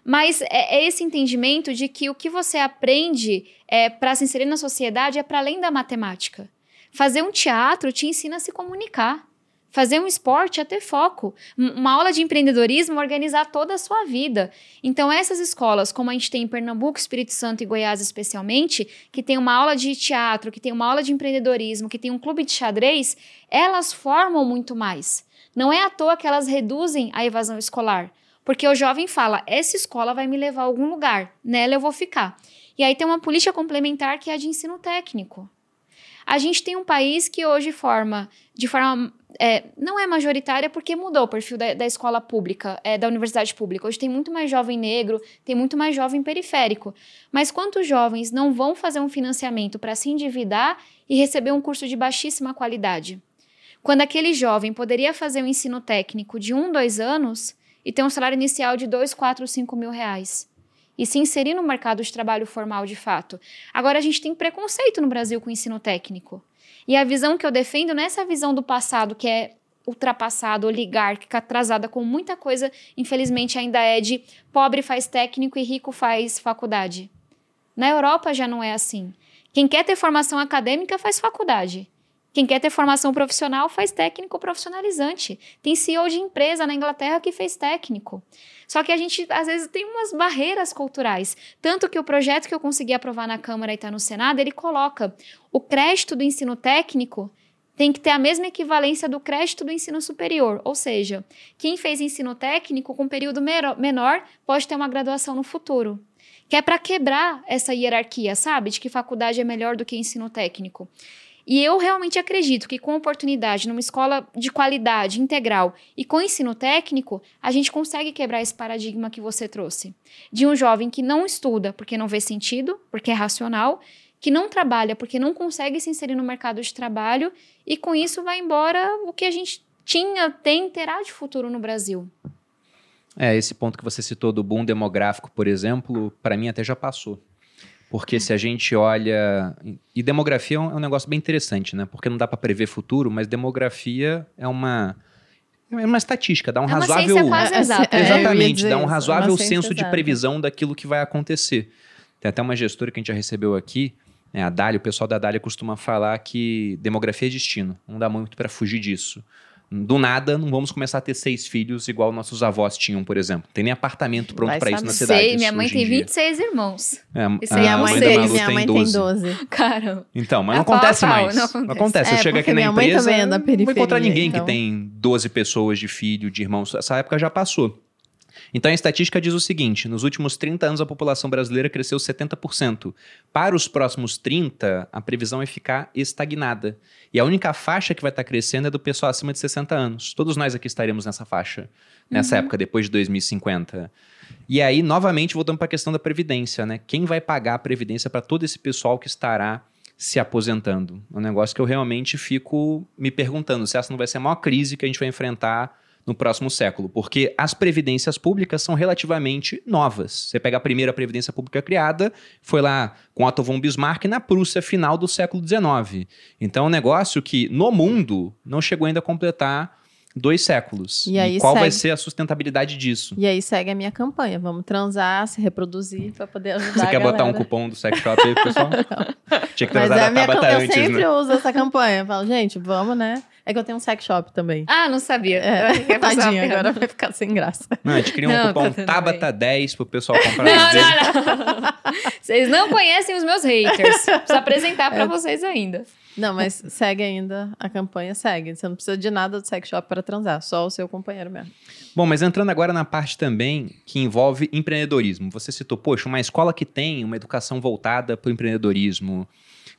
Mas é, é, esse entendimento de que o que você aprende é, para se inserir na sociedade é para além da matemática. Fazer um teatro te ensina a se comunicar. Fazer um esporte é ter foco. Uma aula de empreendedorismo é organizar toda a sua vida. Então, essas escolas, como a gente tem em Pernambuco, Espírito Santo e Goiás especialmente, que tem uma aula de teatro, que tem uma aula de empreendedorismo, que tem um clube de xadrez, elas formam muito mais. Não é à toa que elas reduzem a evasão escolar. Porque o jovem fala: essa escola vai me levar a algum lugar, nela eu vou ficar. E aí tem uma política complementar que é a de ensino técnico. A gente tem um país que hoje forma de forma é, não é majoritária porque mudou o perfil da, da escola pública, é, da universidade pública. Hoje tem muito mais jovem negro, tem muito mais jovem periférico. Mas quantos jovens não vão fazer um financiamento para se endividar e receber um curso de baixíssima qualidade? Quando aquele jovem poderia fazer um ensino técnico de um, dois anos e ter um salário inicial de dois, quatro, cinco mil reais e se inserir no mercado de trabalho formal de fato. Agora, a gente tem preconceito no Brasil com o ensino técnico. E a visão que eu defendo não é essa visão do passado, que é ultrapassada, oligárquica, atrasada com muita coisa, infelizmente ainda é de pobre faz técnico e rico faz faculdade. Na Europa já não é assim. Quem quer ter formação acadêmica faz faculdade. Quem quer ter formação profissional faz técnico profissionalizante. Tem CEO de empresa na Inglaterra que fez técnico. Só que a gente, às vezes, tem umas barreiras culturais. Tanto que o projeto que eu consegui aprovar na Câmara e está no Senado, ele coloca o crédito do ensino técnico tem que ter a mesma equivalência do crédito do ensino superior. Ou seja, quem fez ensino técnico com período menor pode ter uma graduação no futuro. Que é para quebrar essa hierarquia, sabe? De que faculdade é melhor do que ensino técnico. E eu realmente acredito que com oportunidade numa escola de qualidade integral e com ensino técnico, a gente consegue quebrar esse paradigma que você trouxe. De um jovem que não estuda porque não vê sentido, porque é racional, que não trabalha porque não consegue se inserir no mercado de trabalho e com isso vai embora o que a gente tinha, tem, terá de futuro no Brasil. É, esse ponto que você citou do boom demográfico, por exemplo, para mim até já passou. Porque se a gente olha. E demografia é um, é negócio bem interessante, né? Porque não dá para prever futuro, mas demografia é uma. É uma estatística, dá um é razoável. Quase exata. É, exatamente, dá um razoável senso de previsão daquilo que vai acontecer. Tem até uma gestora que a gente já recebeu aqui, né, a Dália, o pessoal da Dália costuma falar que demografia é destino, não dá muito para fugir disso do nada, não vamos começar a ter seis filhos igual nossos avós tinham, por exemplo. Tem nem apartamento pronto para isso na cidade. Sei, minha mãe tem 26 irmãos. É, Isso a minha mãe, seis, minha mãe tem 12. Caramba. Então, mas não acontece mais. Não acontece. Não acontece. É, eu chego aqui na empresa, é não vou encontrar ninguém então... que tem 12 pessoas de filho, de irmãos. Essa época já passou. Então a estatística diz o seguinte: nos últimos 30 anos a população brasileira cresceu 70%. Para os próximos 30, a previsão é ficar estagnada. E a única faixa que vai estar crescendo é do pessoal acima de 60 anos. Todos nós aqui estaremos nessa faixa, nessa uhum. época, depois de 2050. E aí, novamente, voltando para a questão da previdência, né? Quem vai pagar a previdência para todo esse pessoal que estará se aposentando? É um negócio que eu realmente fico me perguntando se essa não vai ser a maior crise que a gente vai enfrentar no próximo século, porque as previdências públicas são relativamente novas. Você pega a primeira previdência pública criada, foi lá com Otto von Bismarck na Prússia final do século XIX. Então é um negócio que no mundo não chegou ainda a completar dois séculos. E, e qual segue... vai ser a sustentabilidade disso? E aí segue a minha campanha. Vamos transar, se reproduzir para poder ajudar Você quer botar um cupom do sex shop aí, pessoal? Tinha que transar Mas é a Tabata campanha, Eu sempre né? uso essa campanha. Eu falo, gente, vamos, né? É que eu tenho um sex shop também. Ah, não sabia. É, tadinha, agora vai ficar sem graça. Não, a gente queria um não, cupom tá Tabata 10 pro pessoal comprar. Não, não, não. Vocês não conhecem os meus haters. Preciso apresentar para é. vocês ainda. Não, mas segue ainda, a campanha segue. Você não precisa de nada do sex shop para transar, só o seu companheiro mesmo. Bom, mas entrando agora na parte também que envolve empreendedorismo. Você citou, poxa, uma escola que tem uma educação voltada para o empreendedorismo.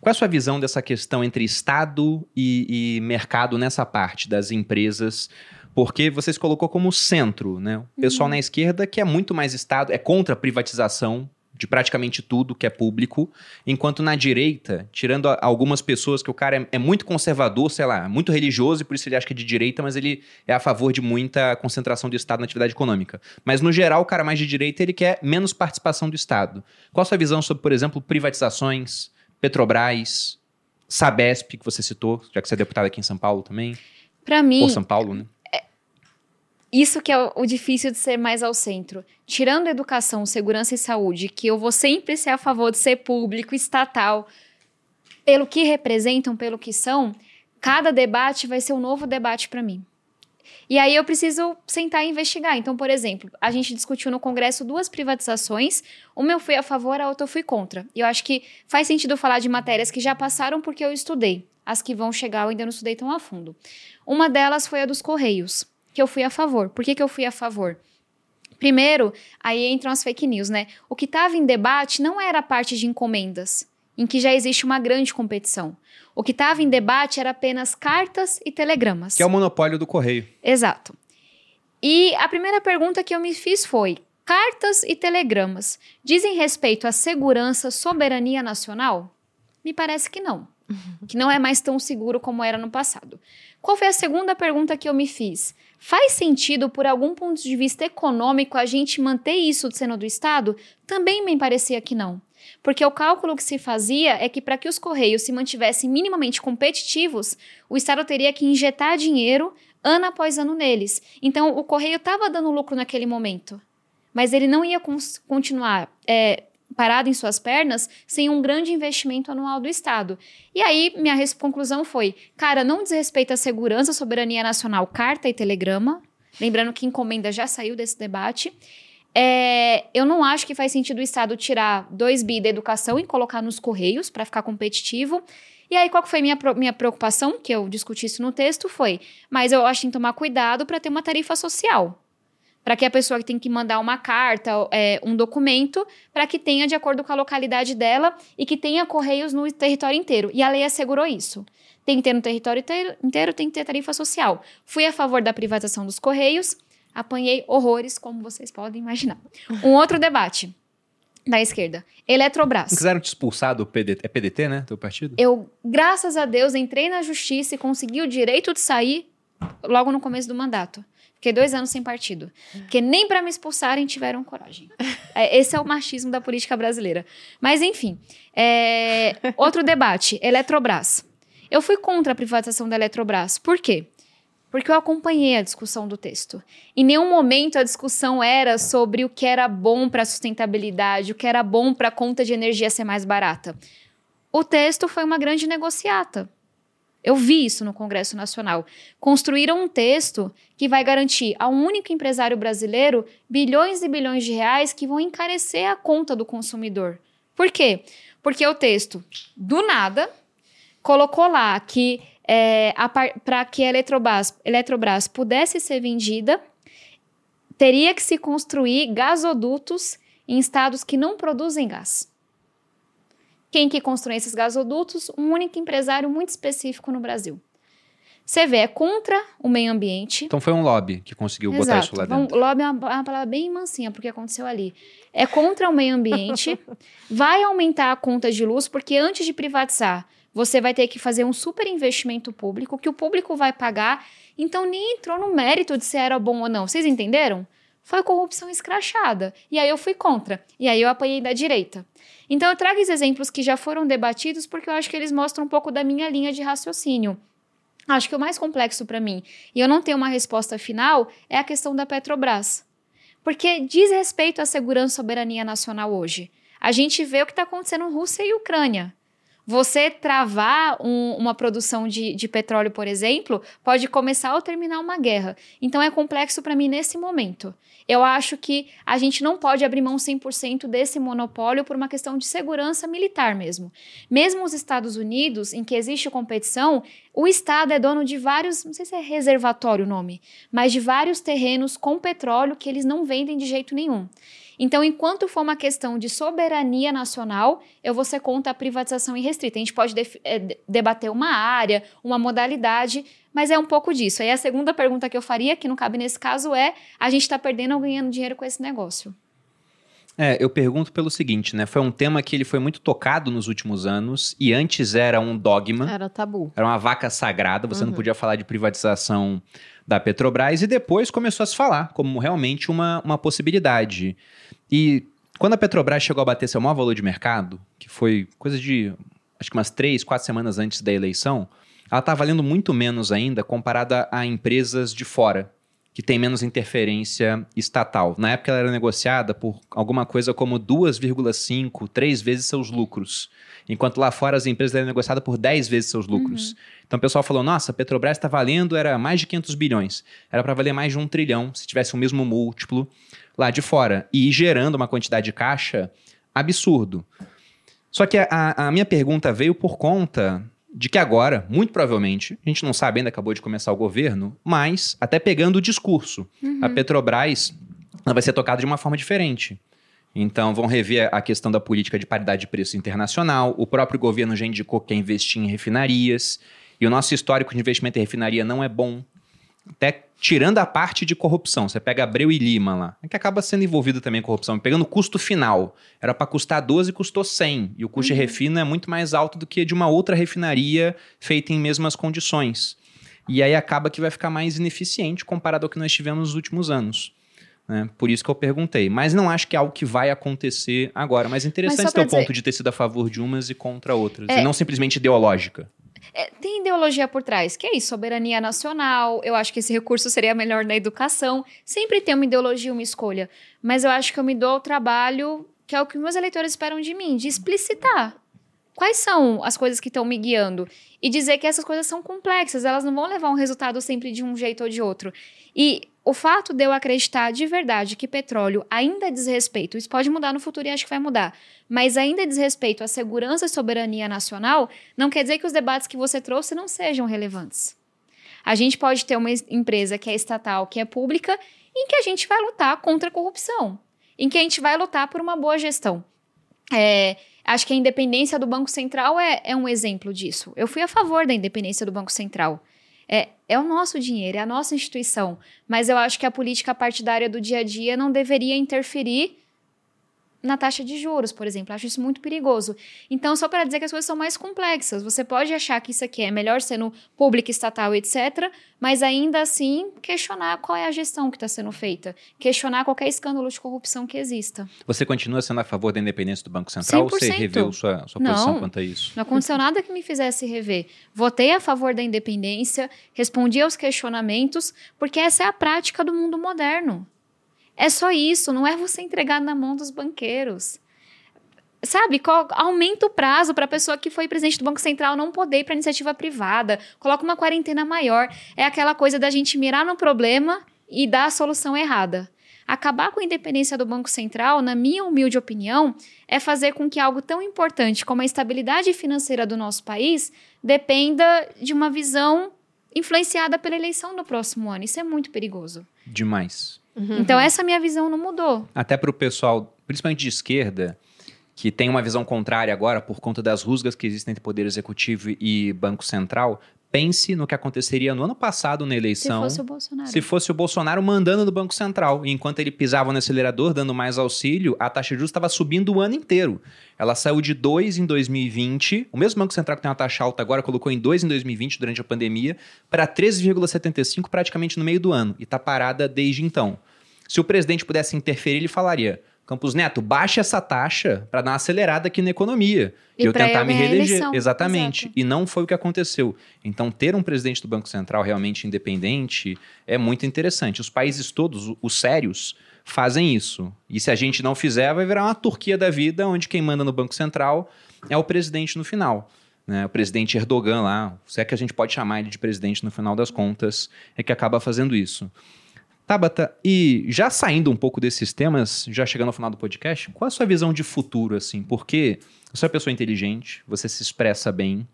Qual é a sua visão dessa questão entre Estado e, e mercado nessa parte das empresas? porque você se colocou como centro, né? O pessoal uhum. na esquerda que é muito mais Estado, é contra a privatização de praticamente tudo que é público, enquanto na direita, tirando algumas pessoas que o cara é, é, muito conservador, sei lá, muito religioso e por isso ele acha que é de direita, mas ele é a favor de muita concentração do Estado na atividade econômica. Mas no geral, o cara mais de direita, ele quer menos participação do Estado. Qual a sua visão sobre, por exemplo, privatizações, Petrobras, Sabesp, que você citou, já que você é deputado aqui em São Paulo também? Para mim, Ou São Paulo, né? Isso que é o difícil de ser mais ao centro. Tirando educação, segurança e saúde, que eu vou sempre ser a favor de ser público, estatal, pelo que representam, pelo que são, cada debate vai ser um novo debate para mim. E aí eu preciso sentar e investigar. Então, por exemplo, a gente discutiu no Congresso duas privatizações. Uma eu fui a favor, a outra eu fui contra. E eu acho que faz sentido falar de matérias que já passaram porque eu estudei. As que vão chegar eu ainda não estudei tão a fundo. Uma delas foi a dos Correios que eu fui a favor. Por que, que eu fui a favor? Primeiro, aí entram as fake news, né? O que estava em debate não era a parte de encomendas, em que já existe uma grande competição. O que estava em debate era apenas cartas e telegramas. Que é o monopólio do correio. Exato. E a primeira pergunta que eu me fiz foi: cartas e telegramas dizem respeito à segurança, soberania nacional? Me parece que não. que não é mais tão seguro como era no passado. Qual foi a segunda pergunta que eu me fiz? Faz sentido, por algum ponto de vista econômico, a gente manter isso sendo do Estado? Também me parecia que não. Porque o cálculo que se fazia é que para que os Correios se mantivessem minimamente competitivos, o Estado teria que injetar dinheiro ano após ano neles. Então, o Correio estava dando lucro naquele momento, mas ele não ia continuar é, parado em suas pernas sem um grande investimento anual do Estado. E aí, minha conclusão foi: cara, não desrespeita a segurança, soberania nacional, carta e telegrama. Lembrando que encomenda já saiu desse debate. É, eu não acho que faz sentido o Estado tirar 2 bi da educação e colocar nos Correios para ficar competitivo. E aí, qual foi minha, minha preocupação, que eu discuti isso no texto, foi, mas eu acho que tem que tomar cuidado para ter uma tarifa social para que a pessoa que tem que mandar uma carta, é, um documento, para que tenha de acordo com a localidade dela e que tenha correios no território inteiro. E a lei assegurou isso. Tem que ter no território inteiro tem que ter tarifa social. Fui a favor da privatização dos correios, apanhei horrores, como vocês podem imaginar. Um outro debate da esquerda. Eletrobras. Não quiseram te expulsar do PDT, é PDT, né, teu partido? Eu, graças a Deus, entrei na justiça e consegui o direito de sair logo no começo do mandato. Fiquei dois anos sem partido. Porque nem para me expulsarem tiveram coragem. É, esse é o machismo da política brasileira. Mas, enfim. É... Outro debate: Eletrobras. Eu fui contra a privatização da Eletrobras. Por quê? Porque eu acompanhei a discussão do texto. Em nenhum momento a discussão era sobre o que era bom para a sustentabilidade, o que era bom para a conta de energia ser mais barata. O texto foi uma grande negociata. Eu vi isso no Congresso Nacional. Construíram um texto que vai garantir a um único empresário brasileiro bilhões e bilhões de reais que vão encarecer a conta do consumidor. Por quê? Porque o texto, do nada, colocou lá que é, para que a Eletrobras, Eletrobras pudesse ser vendida, teria que se construir gasodutos em estados que não produzem gás. Quem que constrói esses gasodutos? Um único empresário muito específico no Brasil. Você vê, é contra o meio ambiente. Então foi um lobby que conseguiu Exato. botar isso lá dentro. Um, lobby é uma, é uma palavra bem mansinha, porque aconteceu ali. É contra o meio ambiente, vai aumentar a conta de luz, porque antes de privatizar, você vai ter que fazer um super investimento público, que o público vai pagar. Então nem entrou no mérito de se era bom ou não. Vocês entenderam? Foi corrupção escrachada. E aí eu fui contra. E aí eu apoiei da direita. Então eu trago esses exemplos que já foram debatidos porque eu acho que eles mostram um pouco da minha linha de raciocínio. Acho que o mais complexo para mim, e eu não tenho uma resposta final, é a questão da Petrobras. Porque diz respeito à segurança e soberania nacional hoje. A gente vê o que está acontecendo em Rússia e Ucrânia. Você travar um, uma produção de, de, petróleo, por exemplo, pode começar ou terminar uma guerra. Então é complexo para mim nesse momento. Eu acho que a gente não pode abrir mão 100% desse monopólio por uma questão de segurança militar mesmo. Mesmo os Estados Unidos, em que existe competição, o Estado é dono de vários, não sei se é reservatório o nome, mas de vários terrenos com petróleo que eles não vendem de jeito nenhum. Então, enquanto for uma questão de soberania nacional, eu vou ser contra a privatização irrestrita. A gente pode é, debater uma área, uma modalidade, mas é um pouco disso. Aí a segunda pergunta que eu faria, que não cabe nesse caso, é: a gente está perdendo ou ganhando dinheiro com esse negócio? É, eu pergunto pelo seguinte, né? Foi um tema que ele foi muito tocado nos últimos anos e antes era um dogma. Era tabu. Era uma vaca sagrada, você uhum. não podia falar de privatização da Petrobras e depois começou a se falar como realmente uma, uma possibilidade. E quando a Petrobras chegou a bater seu maior valor de mercado, que foi coisa de acho que umas três, quatro semanas antes da eleição, ela está valendo muito menos ainda comparada a empresas de fora que tem menos interferência estatal. Na época ela era negociada por alguma coisa como 2,5, 3 vezes seus lucros. Enquanto lá fora as empresas eram negociadas por 10 vezes seus lucros. Uhum. Então o pessoal falou: nossa, a Petrobras está valendo, era mais de 500 bilhões. Era para valer mais de um trilhão se tivesse o mesmo múltiplo lá de fora. E gerando uma quantidade de caixa absurdo. Só que a, a minha pergunta veio por conta de que agora, muito provavelmente, a gente não sabe ainda, acabou de começar o governo, mas até pegando o discurso, uhum. a Petrobras vai ser tocada de uma forma diferente. Então, vão rever a questão da política de paridade de preço internacional. O próprio governo já indicou que quer investir em refinarias. E o nosso histórico de investimento em refinaria não é bom até tirando a parte de corrupção, você pega Abreu e Lima lá, é que acaba sendo envolvido também em corrupção, pegando o custo final, era para custar 12 e custou 100, e o custo uhum. de refina é muito mais alto do que de uma outra refinaria feita em mesmas condições. E aí acaba que vai ficar mais ineficiente comparado ao que nós tivemos nos últimos anos. Né? Por isso que eu perguntei. Mas não acho que é algo que vai acontecer agora. Mas interessante ter o dizer... ponto de ter sido a favor de umas e contra outras. É... E não simplesmente ideológica. É, tem ideologia por trás, que é isso, soberania nacional. Eu acho que esse recurso seria melhor na educação. Sempre tem uma ideologia, uma escolha. Mas eu acho que eu me dou o trabalho, que é o que meus eleitores esperam de mim, de explicitar quais são as coisas que estão me guiando e dizer que essas coisas são complexas, elas não vão levar um resultado sempre de um jeito ou de outro. E o fato de eu acreditar de verdade que petróleo ainda diz respeito, isso pode mudar no futuro e acho que vai mudar, mas ainda diz respeito à segurança e soberania nacional, não quer dizer que os debates que você trouxe não sejam relevantes. A gente pode ter uma empresa que é estatal, que é pública, em que a gente vai lutar contra a corrupção, em que a gente vai lutar por uma boa gestão. É, acho que a independência do Banco Central é, é um exemplo disso. Eu fui a favor da independência do Banco Central. É, é o nosso dinheiro, é a nossa instituição. Mas eu acho que a política partidária do dia a dia não deveria interferir na taxa de juros, por exemplo. Acho isso muito perigoso. Então, só para dizer que as coisas são mais complexas. Você pode achar que isso aqui é melhor sendo público, estatal, etc., mas ainda assim questionar qual é a gestão que está sendo feita, questionar qualquer escândalo de corrupção que exista. Você continua sendo a favor da independência do Banco Central 100%. ou você reveu sua, sua posição não, quanto a isso? Não aconteceu nada que me fizesse rever. Votei a favor da independência, respondi aos questionamentos, porque essa é a prática do mundo moderno. É só isso, não é você entregar na mão dos banqueiros. Sabe, aumenta o prazo para a pessoa que foi presidente do Banco Central não poder ir para iniciativa privada, coloca uma quarentena maior. É aquela coisa da gente mirar no problema e dar a solução errada. Acabar com a independência do Banco Central, na minha humilde opinião, é fazer com que algo tão importante como a estabilidade financeira do nosso país dependa de uma visão influenciada pela eleição do próximo ano. Isso é muito perigoso. Demais. Uhum. Então, essa minha visão não mudou. Até para o pessoal, principalmente de esquerda, que tem uma visão contrária agora por conta das rusgas que existem entre Poder Executivo e Banco Central, pense no que aconteceria no ano passado na eleição. Se fosse o Bolsonaro. Se fosse o Bolsonaro mandando do Banco Central. E enquanto ele pisava no acelerador, dando mais auxílio, a taxa de juros estava subindo o ano inteiro. Ela saiu de 2 em 2020, o mesmo Banco Central que tem uma taxa alta agora colocou em 2 em 2020 durante a pandemia, para 13,75 praticamente no meio do ano. E está parada desde então. Se o presidente pudesse interferir, ele falaria: Campos Neto, baixe essa taxa para dar uma acelerada aqui na economia. E, eu tentar me reeleger. Exatamente. Exato. E não foi o que aconteceu. Então, ter um presidente do Banco Central realmente independente é muito interessante. Os países todos, os sérios, fazem isso. E se a gente não fizer, vai virar uma Turquia da vida, onde quem manda no Banco Central é o presidente no final. Né? O presidente Erdogan lá, se é que a gente pode chamar ele de presidente no final das contas, é que acaba fazendo isso. Tabata, e já saindo um pouco desses temas, já chegando ao final do podcast, qual a sua visão de futuro, assim? Porque você é uma pessoa inteligente, você se expressa bem,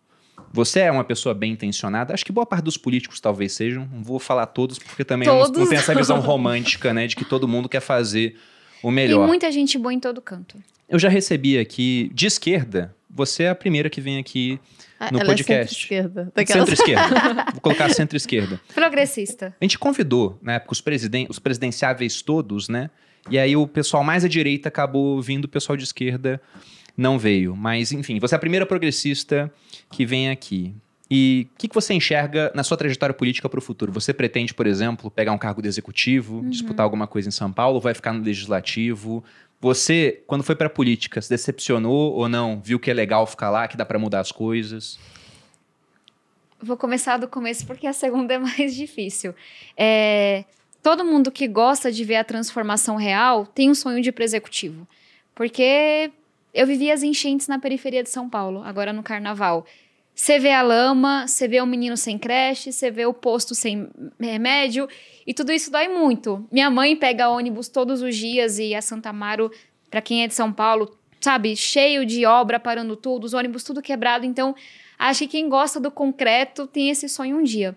você é uma pessoa bem intencionada. Acho que boa parte dos políticos talvez sejam. Não vou falar todos, porque também todos. não, não tem essa visão romântica, né? De que todo mundo quer fazer o melhor. Tem muita gente boa em todo canto. Eu já recebi aqui, de esquerda, você é a primeira que vem aqui no Ela é podcast. É centro-esquerda. Centro-esquerda. Vou colocar centro-esquerda. Progressista. A gente convidou, na né, época, os, presiden os presidenciáveis todos, né? E aí o pessoal mais à direita acabou vindo, o pessoal de esquerda não veio. Mas, enfim, você é a primeira progressista que vem aqui. E o que, que, você enxerga na sua trajetória política para o futuro? Você pretende, por exemplo, pegar um cargo de executivo, uhum. disputar alguma coisa em São Paulo, vai ficar no legislativo? Você, quando foi para política, se decepcionou ou não? Viu que é legal ficar lá, que dá para mudar as coisas? Vou começar do começo porque a segunda é mais difícil. É, todo mundo que gosta de ver a transformação real tem um sonho de ir executivo. Porque eu vivi as enchentes na periferia de São Paulo, agora no carnaval. Você vê a lama, você vê o menino sem creche, você vê o posto sem remédio, e tudo isso dói muito. Minha mãe pega ônibus todos os dias e a Santa Amaro, para quem é de São Paulo, sabe, cheio de obra, parando tudo, os ônibus tudo quebrado. Então, acho que quem gosta do concreto tem esse sonho um dia.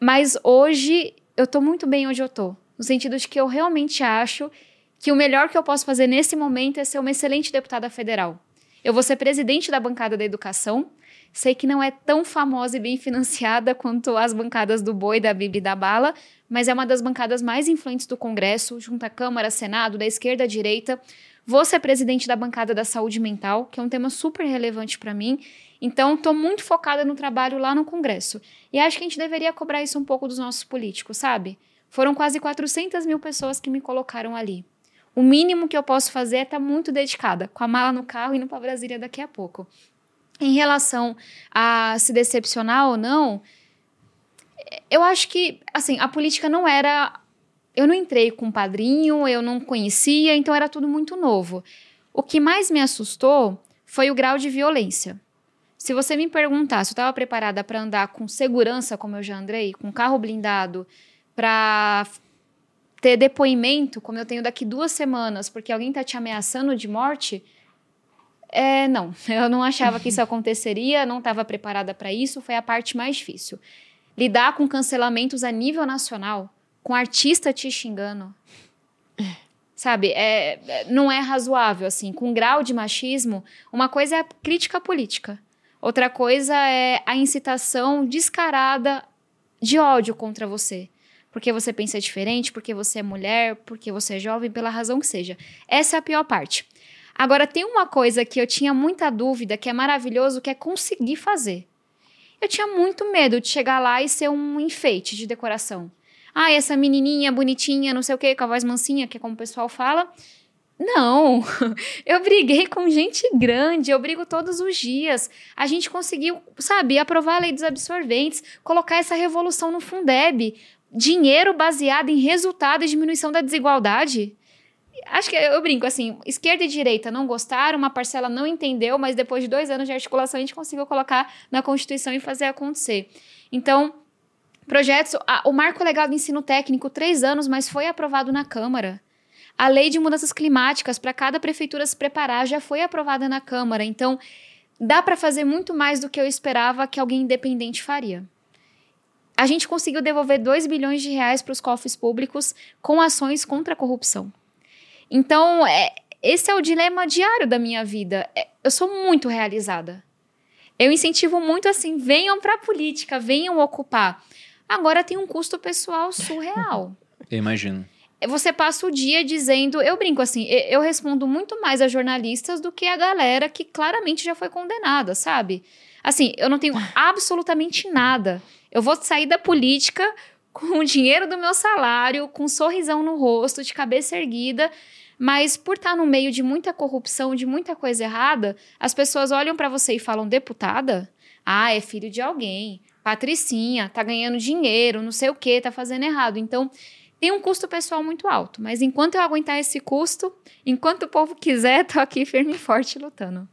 Mas hoje, eu tô muito bem onde eu tô. No sentido de que eu realmente acho que o melhor que eu posso fazer nesse momento é ser uma excelente deputada federal. Eu vou ser presidente da bancada da educação, Sei que não é tão famosa e bem financiada quanto as bancadas do Boi, da Bíblia e da Bala, mas é uma das bancadas mais influentes do Congresso, junto à Câmara, Senado, da esquerda à direita. Vou ser presidente da bancada da saúde mental, que é um tema super relevante para mim. Então, estou muito focada no trabalho lá no Congresso. E acho que a gente deveria cobrar isso um pouco dos nossos políticos, sabe? Foram quase 400 mil pessoas que me colocaram ali. O mínimo que eu posso fazer é estar tá muito dedicada, com a mala no carro e indo para Brasília daqui a pouco. Em relação a se decepcionar ou não, eu acho que, assim, a política não era. Eu não entrei com padrinho, eu não conhecia, então era tudo muito novo. O que mais me assustou foi o grau de violência. Se você me perguntar se eu estava preparada para andar com segurança, como eu já andei, com carro blindado, para ter depoimento, como eu tenho daqui duas semanas, porque alguém está te ameaçando de morte, é, não, eu não achava que isso aconteceria, não estava preparada para isso, foi a parte mais difícil. Lidar com cancelamentos a nível nacional, com artista te xingando. Sabe, é, é, não é razoável, assim, com grau de machismo, uma coisa é a crítica política, outra coisa é a incitação descarada de ódio contra você porque você pensa diferente, porque você é mulher, porque você é jovem, pela razão que seja. Essa é a pior parte. Agora, tem uma coisa que eu tinha muita dúvida, que é maravilhoso, que é conseguir fazer. Eu tinha muito medo de chegar lá e ser um enfeite de decoração. Ah, essa menininha bonitinha, não sei o quê, com a voz mansinha, que é como o pessoal fala. Não, eu briguei com gente grande, eu brigo todos os dias. A gente conseguiu, sabe, aprovar a lei dos absorventes, colocar essa revolução no Fundeb, dinheiro baseado em resultado e diminuição da desigualdade. Acho que eu brinco assim: esquerda e direita não gostaram, uma parcela não entendeu, mas depois de dois anos de articulação a gente conseguiu colocar na Constituição e fazer acontecer. Então, projetos. o marco legal do ensino técnico, três anos, mas foi aprovado na Câmara. A lei de mudanças climáticas, para cada prefeitura se preparar, já foi aprovada na Câmara. Então, dá para fazer muito mais do que eu esperava que alguém independente faria a gente conseguiu devolver 2 bilhões de reais para os cofres públicos com ações contra a corrupção. Então, é, esse é o dilema diário da minha vida. É, eu sou muito realizada. Eu incentivo muito assim: venham para a política, venham ocupar. Agora tem um custo pessoal surreal. Eu imagino. Você passa o dia dizendo, eu brinco assim, eu respondo muito mais a jornalistas do que a galera que claramente já foi condenada, sabe? Assim, eu não tenho absolutamente nada eu vou sair da política com o dinheiro do meu salário, com um sorrisão no rosto, de cabeça erguida, mas por estar no meio de muita corrupção, de muita coisa errada, as pessoas olham para você e falam: deputada? Ah, é filho de alguém. Patricinha, tá ganhando dinheiro, não sei o que, tá fazendo errado. Então, tem um custo pessoal muito alto. Mas enquanto eu aguentar esse custo, enquanto o povo quiser, tô aqui firme e forte lutando.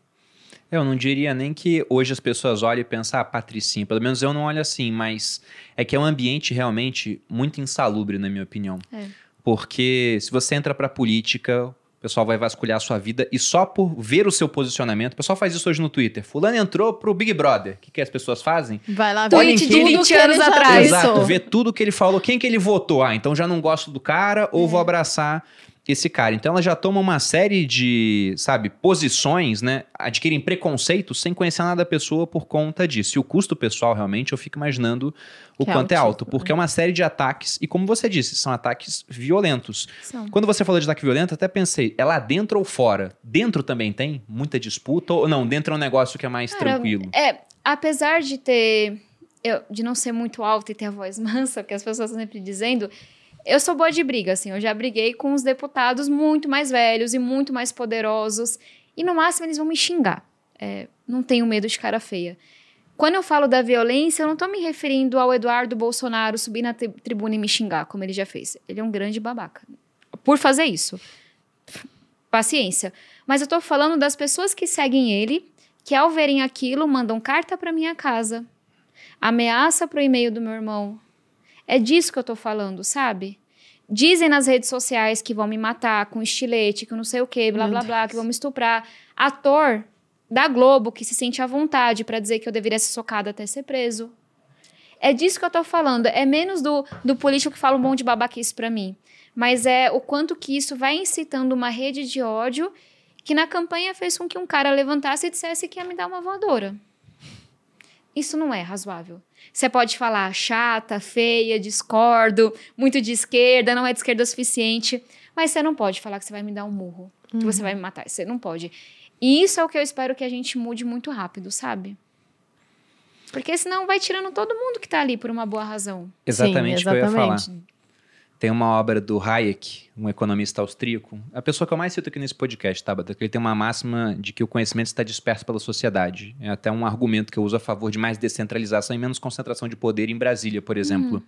Eu não diria nem que hoje as pessoas olhem e pensam, ah, Patricinha, pelo menos eu não olho assim, mas é que é um ambiente realmente muito insalubre, na minha opinião. É. Porque se você entra pra política, o pessoal vai vasculhar a sua vida e só por ver o seu posicionamento, o pessoal faz isso hoje no Twitter. Fulano entrou pro Big Brother. O que, que as pessoas fazem? Vai lá ver Tweet de 20 anos atrás. Exato, vê tudo que ele falou, quem que ele votou. Ah, então já não gosto do cara ou é. vou abraçar esse cara. Então ela já toma uma série de, sabe, posições, né? Adquirem preconceitos sem conhecer nada da pessoa por conta disso. E o custo pessoal, realmente, eu fico imaginando o que é quanto é, alto. Porque é uma série de ataques, e como você disse, são ataques violentos. São. Quando você falou de ataque violento, até pensei, é lá dentro ou fora? Dentro também tem muita disputa? Ou não, dentro é um negócio que é mais Cara, tranquilo? É, apesar de ter. Eu, de não ser muito alta e ter a voz mansa, que as pessoas estão sempre dizendo, eu sou boa de briga, assim. Eu já briguei com os deputados muito mais velhos e muito mais poderosos. E no máximo eles vão me xingar. É, não tenho medo de cara feia. Quando eu falo da violência, eu não estou me referindo ao Eduardo Bolsonaro subir na tribuna e me xingar, como ele já fez. Ele é um grande babaca. Por fazer isso. Paciência. Mas eu estou falando das pessoas que seguem ele, que ao verem aquilo, mandam carta para minha casa, ameaça pro e-mail do meu irmão, é disso que eu tô falando, sabe? Dizem nas redes sociais que vão me matar com estilete, que não sei o quê, blá, blá, blá, que vão me estuprar. Ator da Globo que se sente à vontade para dizer que eu deveria ser socada até ser preso. É disso que eu tô falando. É menos do, do político que fala um monte de babaquice para mim. Mas é o quanto que isso vai incitando uma rede de ódio que na campanha fez com que um cara levantasse e dissesse que ia me dar uma voadora. Isso não é razoável. Você pode falar chata, feia, discordo, muito de esquerda, não é de esquerda o suficiente, mas você não pode falar que você vai me dar um murro, uhum. que você vai me matar. Você não pode. E isso é o que eu espero que a gente mude muito rápido, sabe? Porque senão vai tirando todo mundo que tá ali por uma boa razão. Exatamente o que eu ia falar. Tem uma obra do Hayek, um economista austríaco, a pessoa que eu mais cito aqui nesse podcast, Tabata, que ele tem uma máxima de que o conhecimento está disperso pela sociedade. É até um argumento que eu uso a favor de mais descentralização e menos concentração de poder em Brasília, por exemplo. Uhum.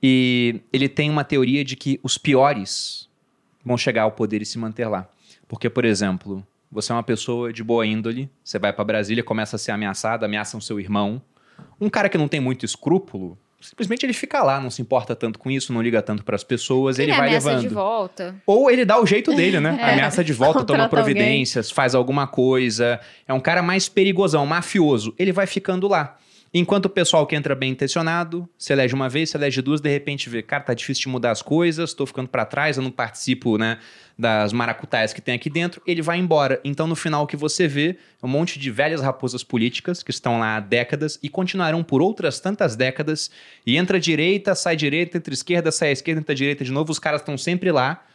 E ele tem uma teoria de que os piores vão chegar ao poder e se manter lá. Porque, por exemplo, você é uma pessoa de boa índole, você vai para Brasília, começa a ser ameaçado, ameaçam seu irmão. Um cara que não tem muito escrúpulo, simplesmente ele fica lá, não se importa tanto com isso, não liga tanto para as pessoas, ele, ele vai ameaça levando. de volta. Ou ele dá o jeito dele, né? é. Ameaça de volta, toma providências, alguém. faz alguma coisa. É um cara mais perigosão, mafioso. Ele vai ficando lá. Enquanto o pessoal que entra bem intencionado, se elege uma vez, se elege duas, de repente vê, cara, tá difícil de mudar as coisas, tô ficando para trás, eu não participo, né, das maracutaias que tem aqui dentro, ele vai embora. Então, no final, o que você vê é um monte de velhas raposas políticas que estão lá há décadas e continuarão por outras tantas décadas, e entra direita, sai direita, entra esquerda, sai esquerda, entra direita de novo, os caras estão sempre lá,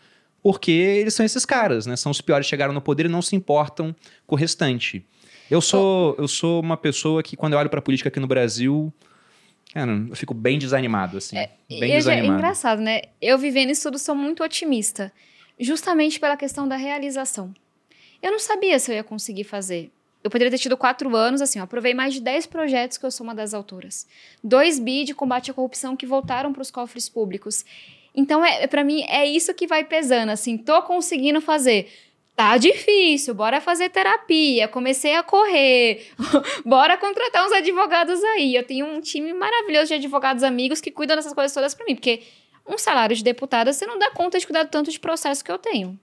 porque eles são esses caras, né, são os piores, chegaram no poder e não se importam com o restante. Eu sou, eu sou uma pessoa que, quando eu olho para a política aqui no Brasil, cara, eu fico bem desanimado, assim. É, bem é desanimado. É engraçado, né? Eu vivendo isso tudo sou muito otimista, justamente pela questão da realização. Eu não sabia se eu ia conseguir fazer. Eu poderia ter tido quatro anos, assim, eu aprovei mais de dez projetos que eu sou uma das autoras. Dois bi de combate à corrupção que voltaram para os cofres públicos. Então, é, para mim, é isso que vai pesando, assim, tô conseguindo fazer Tá difícil, bora fazer terapia. Comecei a correr, bora contratar uns advogados aí. Eu tenho um time maravilhoso de advogados amigos que cuidam dessas coisas todas para mim, porque um salário de deputada você não dá conta de cuidar tanto de processo que eu tenho.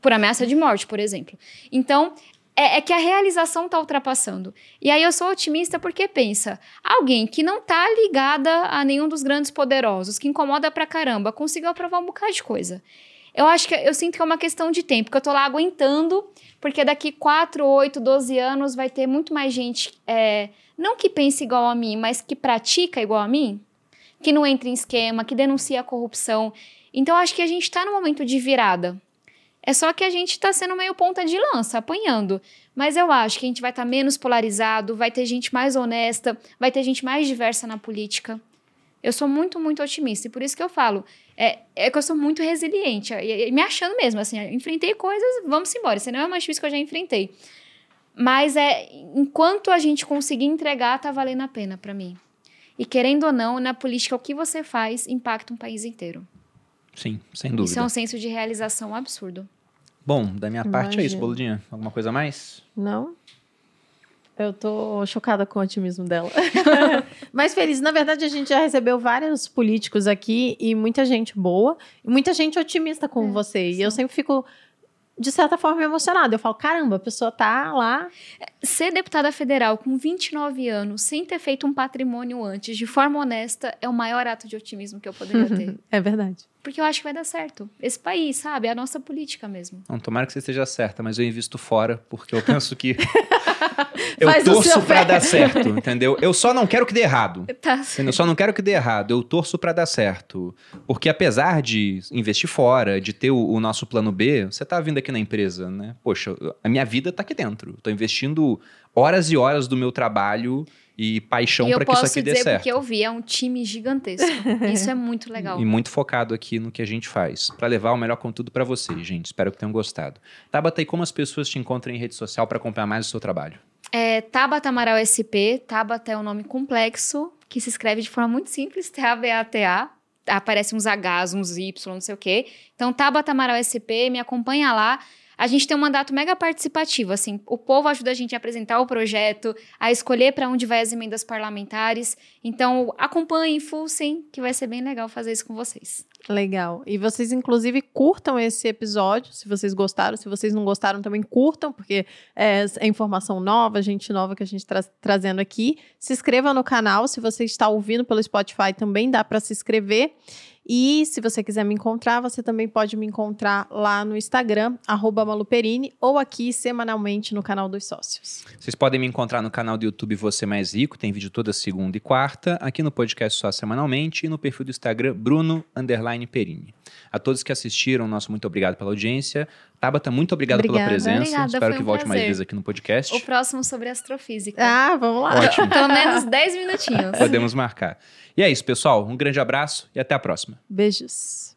Por ameaça de morte, por exemplo. Então, é, é, que a realização tá ultrapassando. E aí eu sou otimista porque pensa, alguém que não tá ligada a nenhum dos grandes poderosos, que incomoda pra caramba, conseguiu aprovar um bocado de coisa. Eu acho que eu sinto que é uma questão de tempo, que eu tô lá aguentando, porque daqui 4, 8, 12 anos vai ter muito mais gente, é, não que pense igual a mim, mas que pratica igual a mim, que não entra em esquema, que denuncia a corrupção. Então acho que a gente está no momento de virada. É só que a gente está sendo meio ponta de lança, apanhando. Mas eu acho que a gente vai estar tá menos polarizado, vai ter gente mais honesta, vai ter gente mais diversa na política. Eu sou muito, muito otimista. E por isso que eu falo, é, é que eu sou muito resiliente. E, e me achando mesmo, assim, enfrentei coisas, vamos embora. Isso não é mais difícil que eu já enfrentei. Mas é, enquanto a gente conseguir entregar, tá valendo a pena para mim. E querendo ou não, na política, o que você faz impacta um país inteiro. Sim, sem dúvida. Isso é um senso de realização absurdo. Bom, da minha Imagina. parte é isso, Boludinha. Alguma coisa a mais? Não. Eu tô chocada com o otimismo dela. Mas feliz. Na verdade, a gente já recebeu vários políticos aqui e muita gente boa, e muita gente otimista com é, você. Sim. E eu sempre fico de certa forma, emocionada. Eu falo, caramba, a pessoa tá lá. Ser deputada federal com 29 anos, sem ter feito um patrimônio antes, de forma honesta, é o maior ato de otimismo que eu poderia ter. é verdade. Porque eu acho que vai dar certo. Esse país, sabe? É a nossa política mesmo. Não, tomara que você esteja certa, mas eu invisto fora, porque eu penso que. eu Faz torço pra dar certo, entendeu? Eu só não quero que dê errado. Tá eu só não quero que dê errado. Eu torço pra dar certo. Porque apesar de investir fora, de ter o, o nosso plano B, você tá vindo aqui na empresa, né? Poxa, a minha vida tá aqui dentro. Eu tô investindo horas e horas do meu trabalho e paixão para que isso aqui dê certo. Eu posso dizer porque eu vi, é um time gigantesco. Isso é muito legal. E muito focado aqui no que a gente faz, para levar o melhor conteúdo para vocês, gente. Espero que tenham gostado. Tabata, e como as pessoas te encontram em rede social para acompanhar mais o seu trabalho? É Tabata Amaral SP. Tabata é um nome complexo, que se escreve de forma muito simples, T-A-B-A-T-A. Aparece uns Hs, uns Y, não sei o quê. Então, Tabata Amaral SP, me acompanha lá. A gente tem um mandato mega participativo, assim, o povo ajuda a gente a apresentar o projeto, a escolher para onde vai as emendas parlamentares. Então, acompanhem, fussem, que vai ser bem legal fazer isso com vocês. Legal. E vocês, inclusive, curtam esse episódio, se vocês gostaram. Se vocês não gostaram, também curtam, porque é, é informação nova, gente nova que a gente está trazendo aqui. Se inscreva no canal. Se você está ouvindo pelo Spotify, também dá para se inscrever. E se você quiser me encontrar, você também pode me encontrar lá no Instagram, Maluperini, ou aqui semanalmente no canal dos sócios. Vocês podem me encontrar no canal do YouTube Você Mais Rico, tem vídeo toda segunda e quarta, aqui no podcast só semanalmente e no perfil do Instagram Bruno Perini. A todos que assistiram, nosso muito obrigado pela audiência. Tabata, muito obrigado Obrigada. pela presença. Obrigada, Espero que um volte prazer. mais vezes aqui no podcast. O próximo sobre astrofísica. Ah, vamos lá. Ótimo. Pelo menos 10 minutinhos. Podemos marcar. E é isso, pessoal. Um grande abraço e até a próxima. Beijos.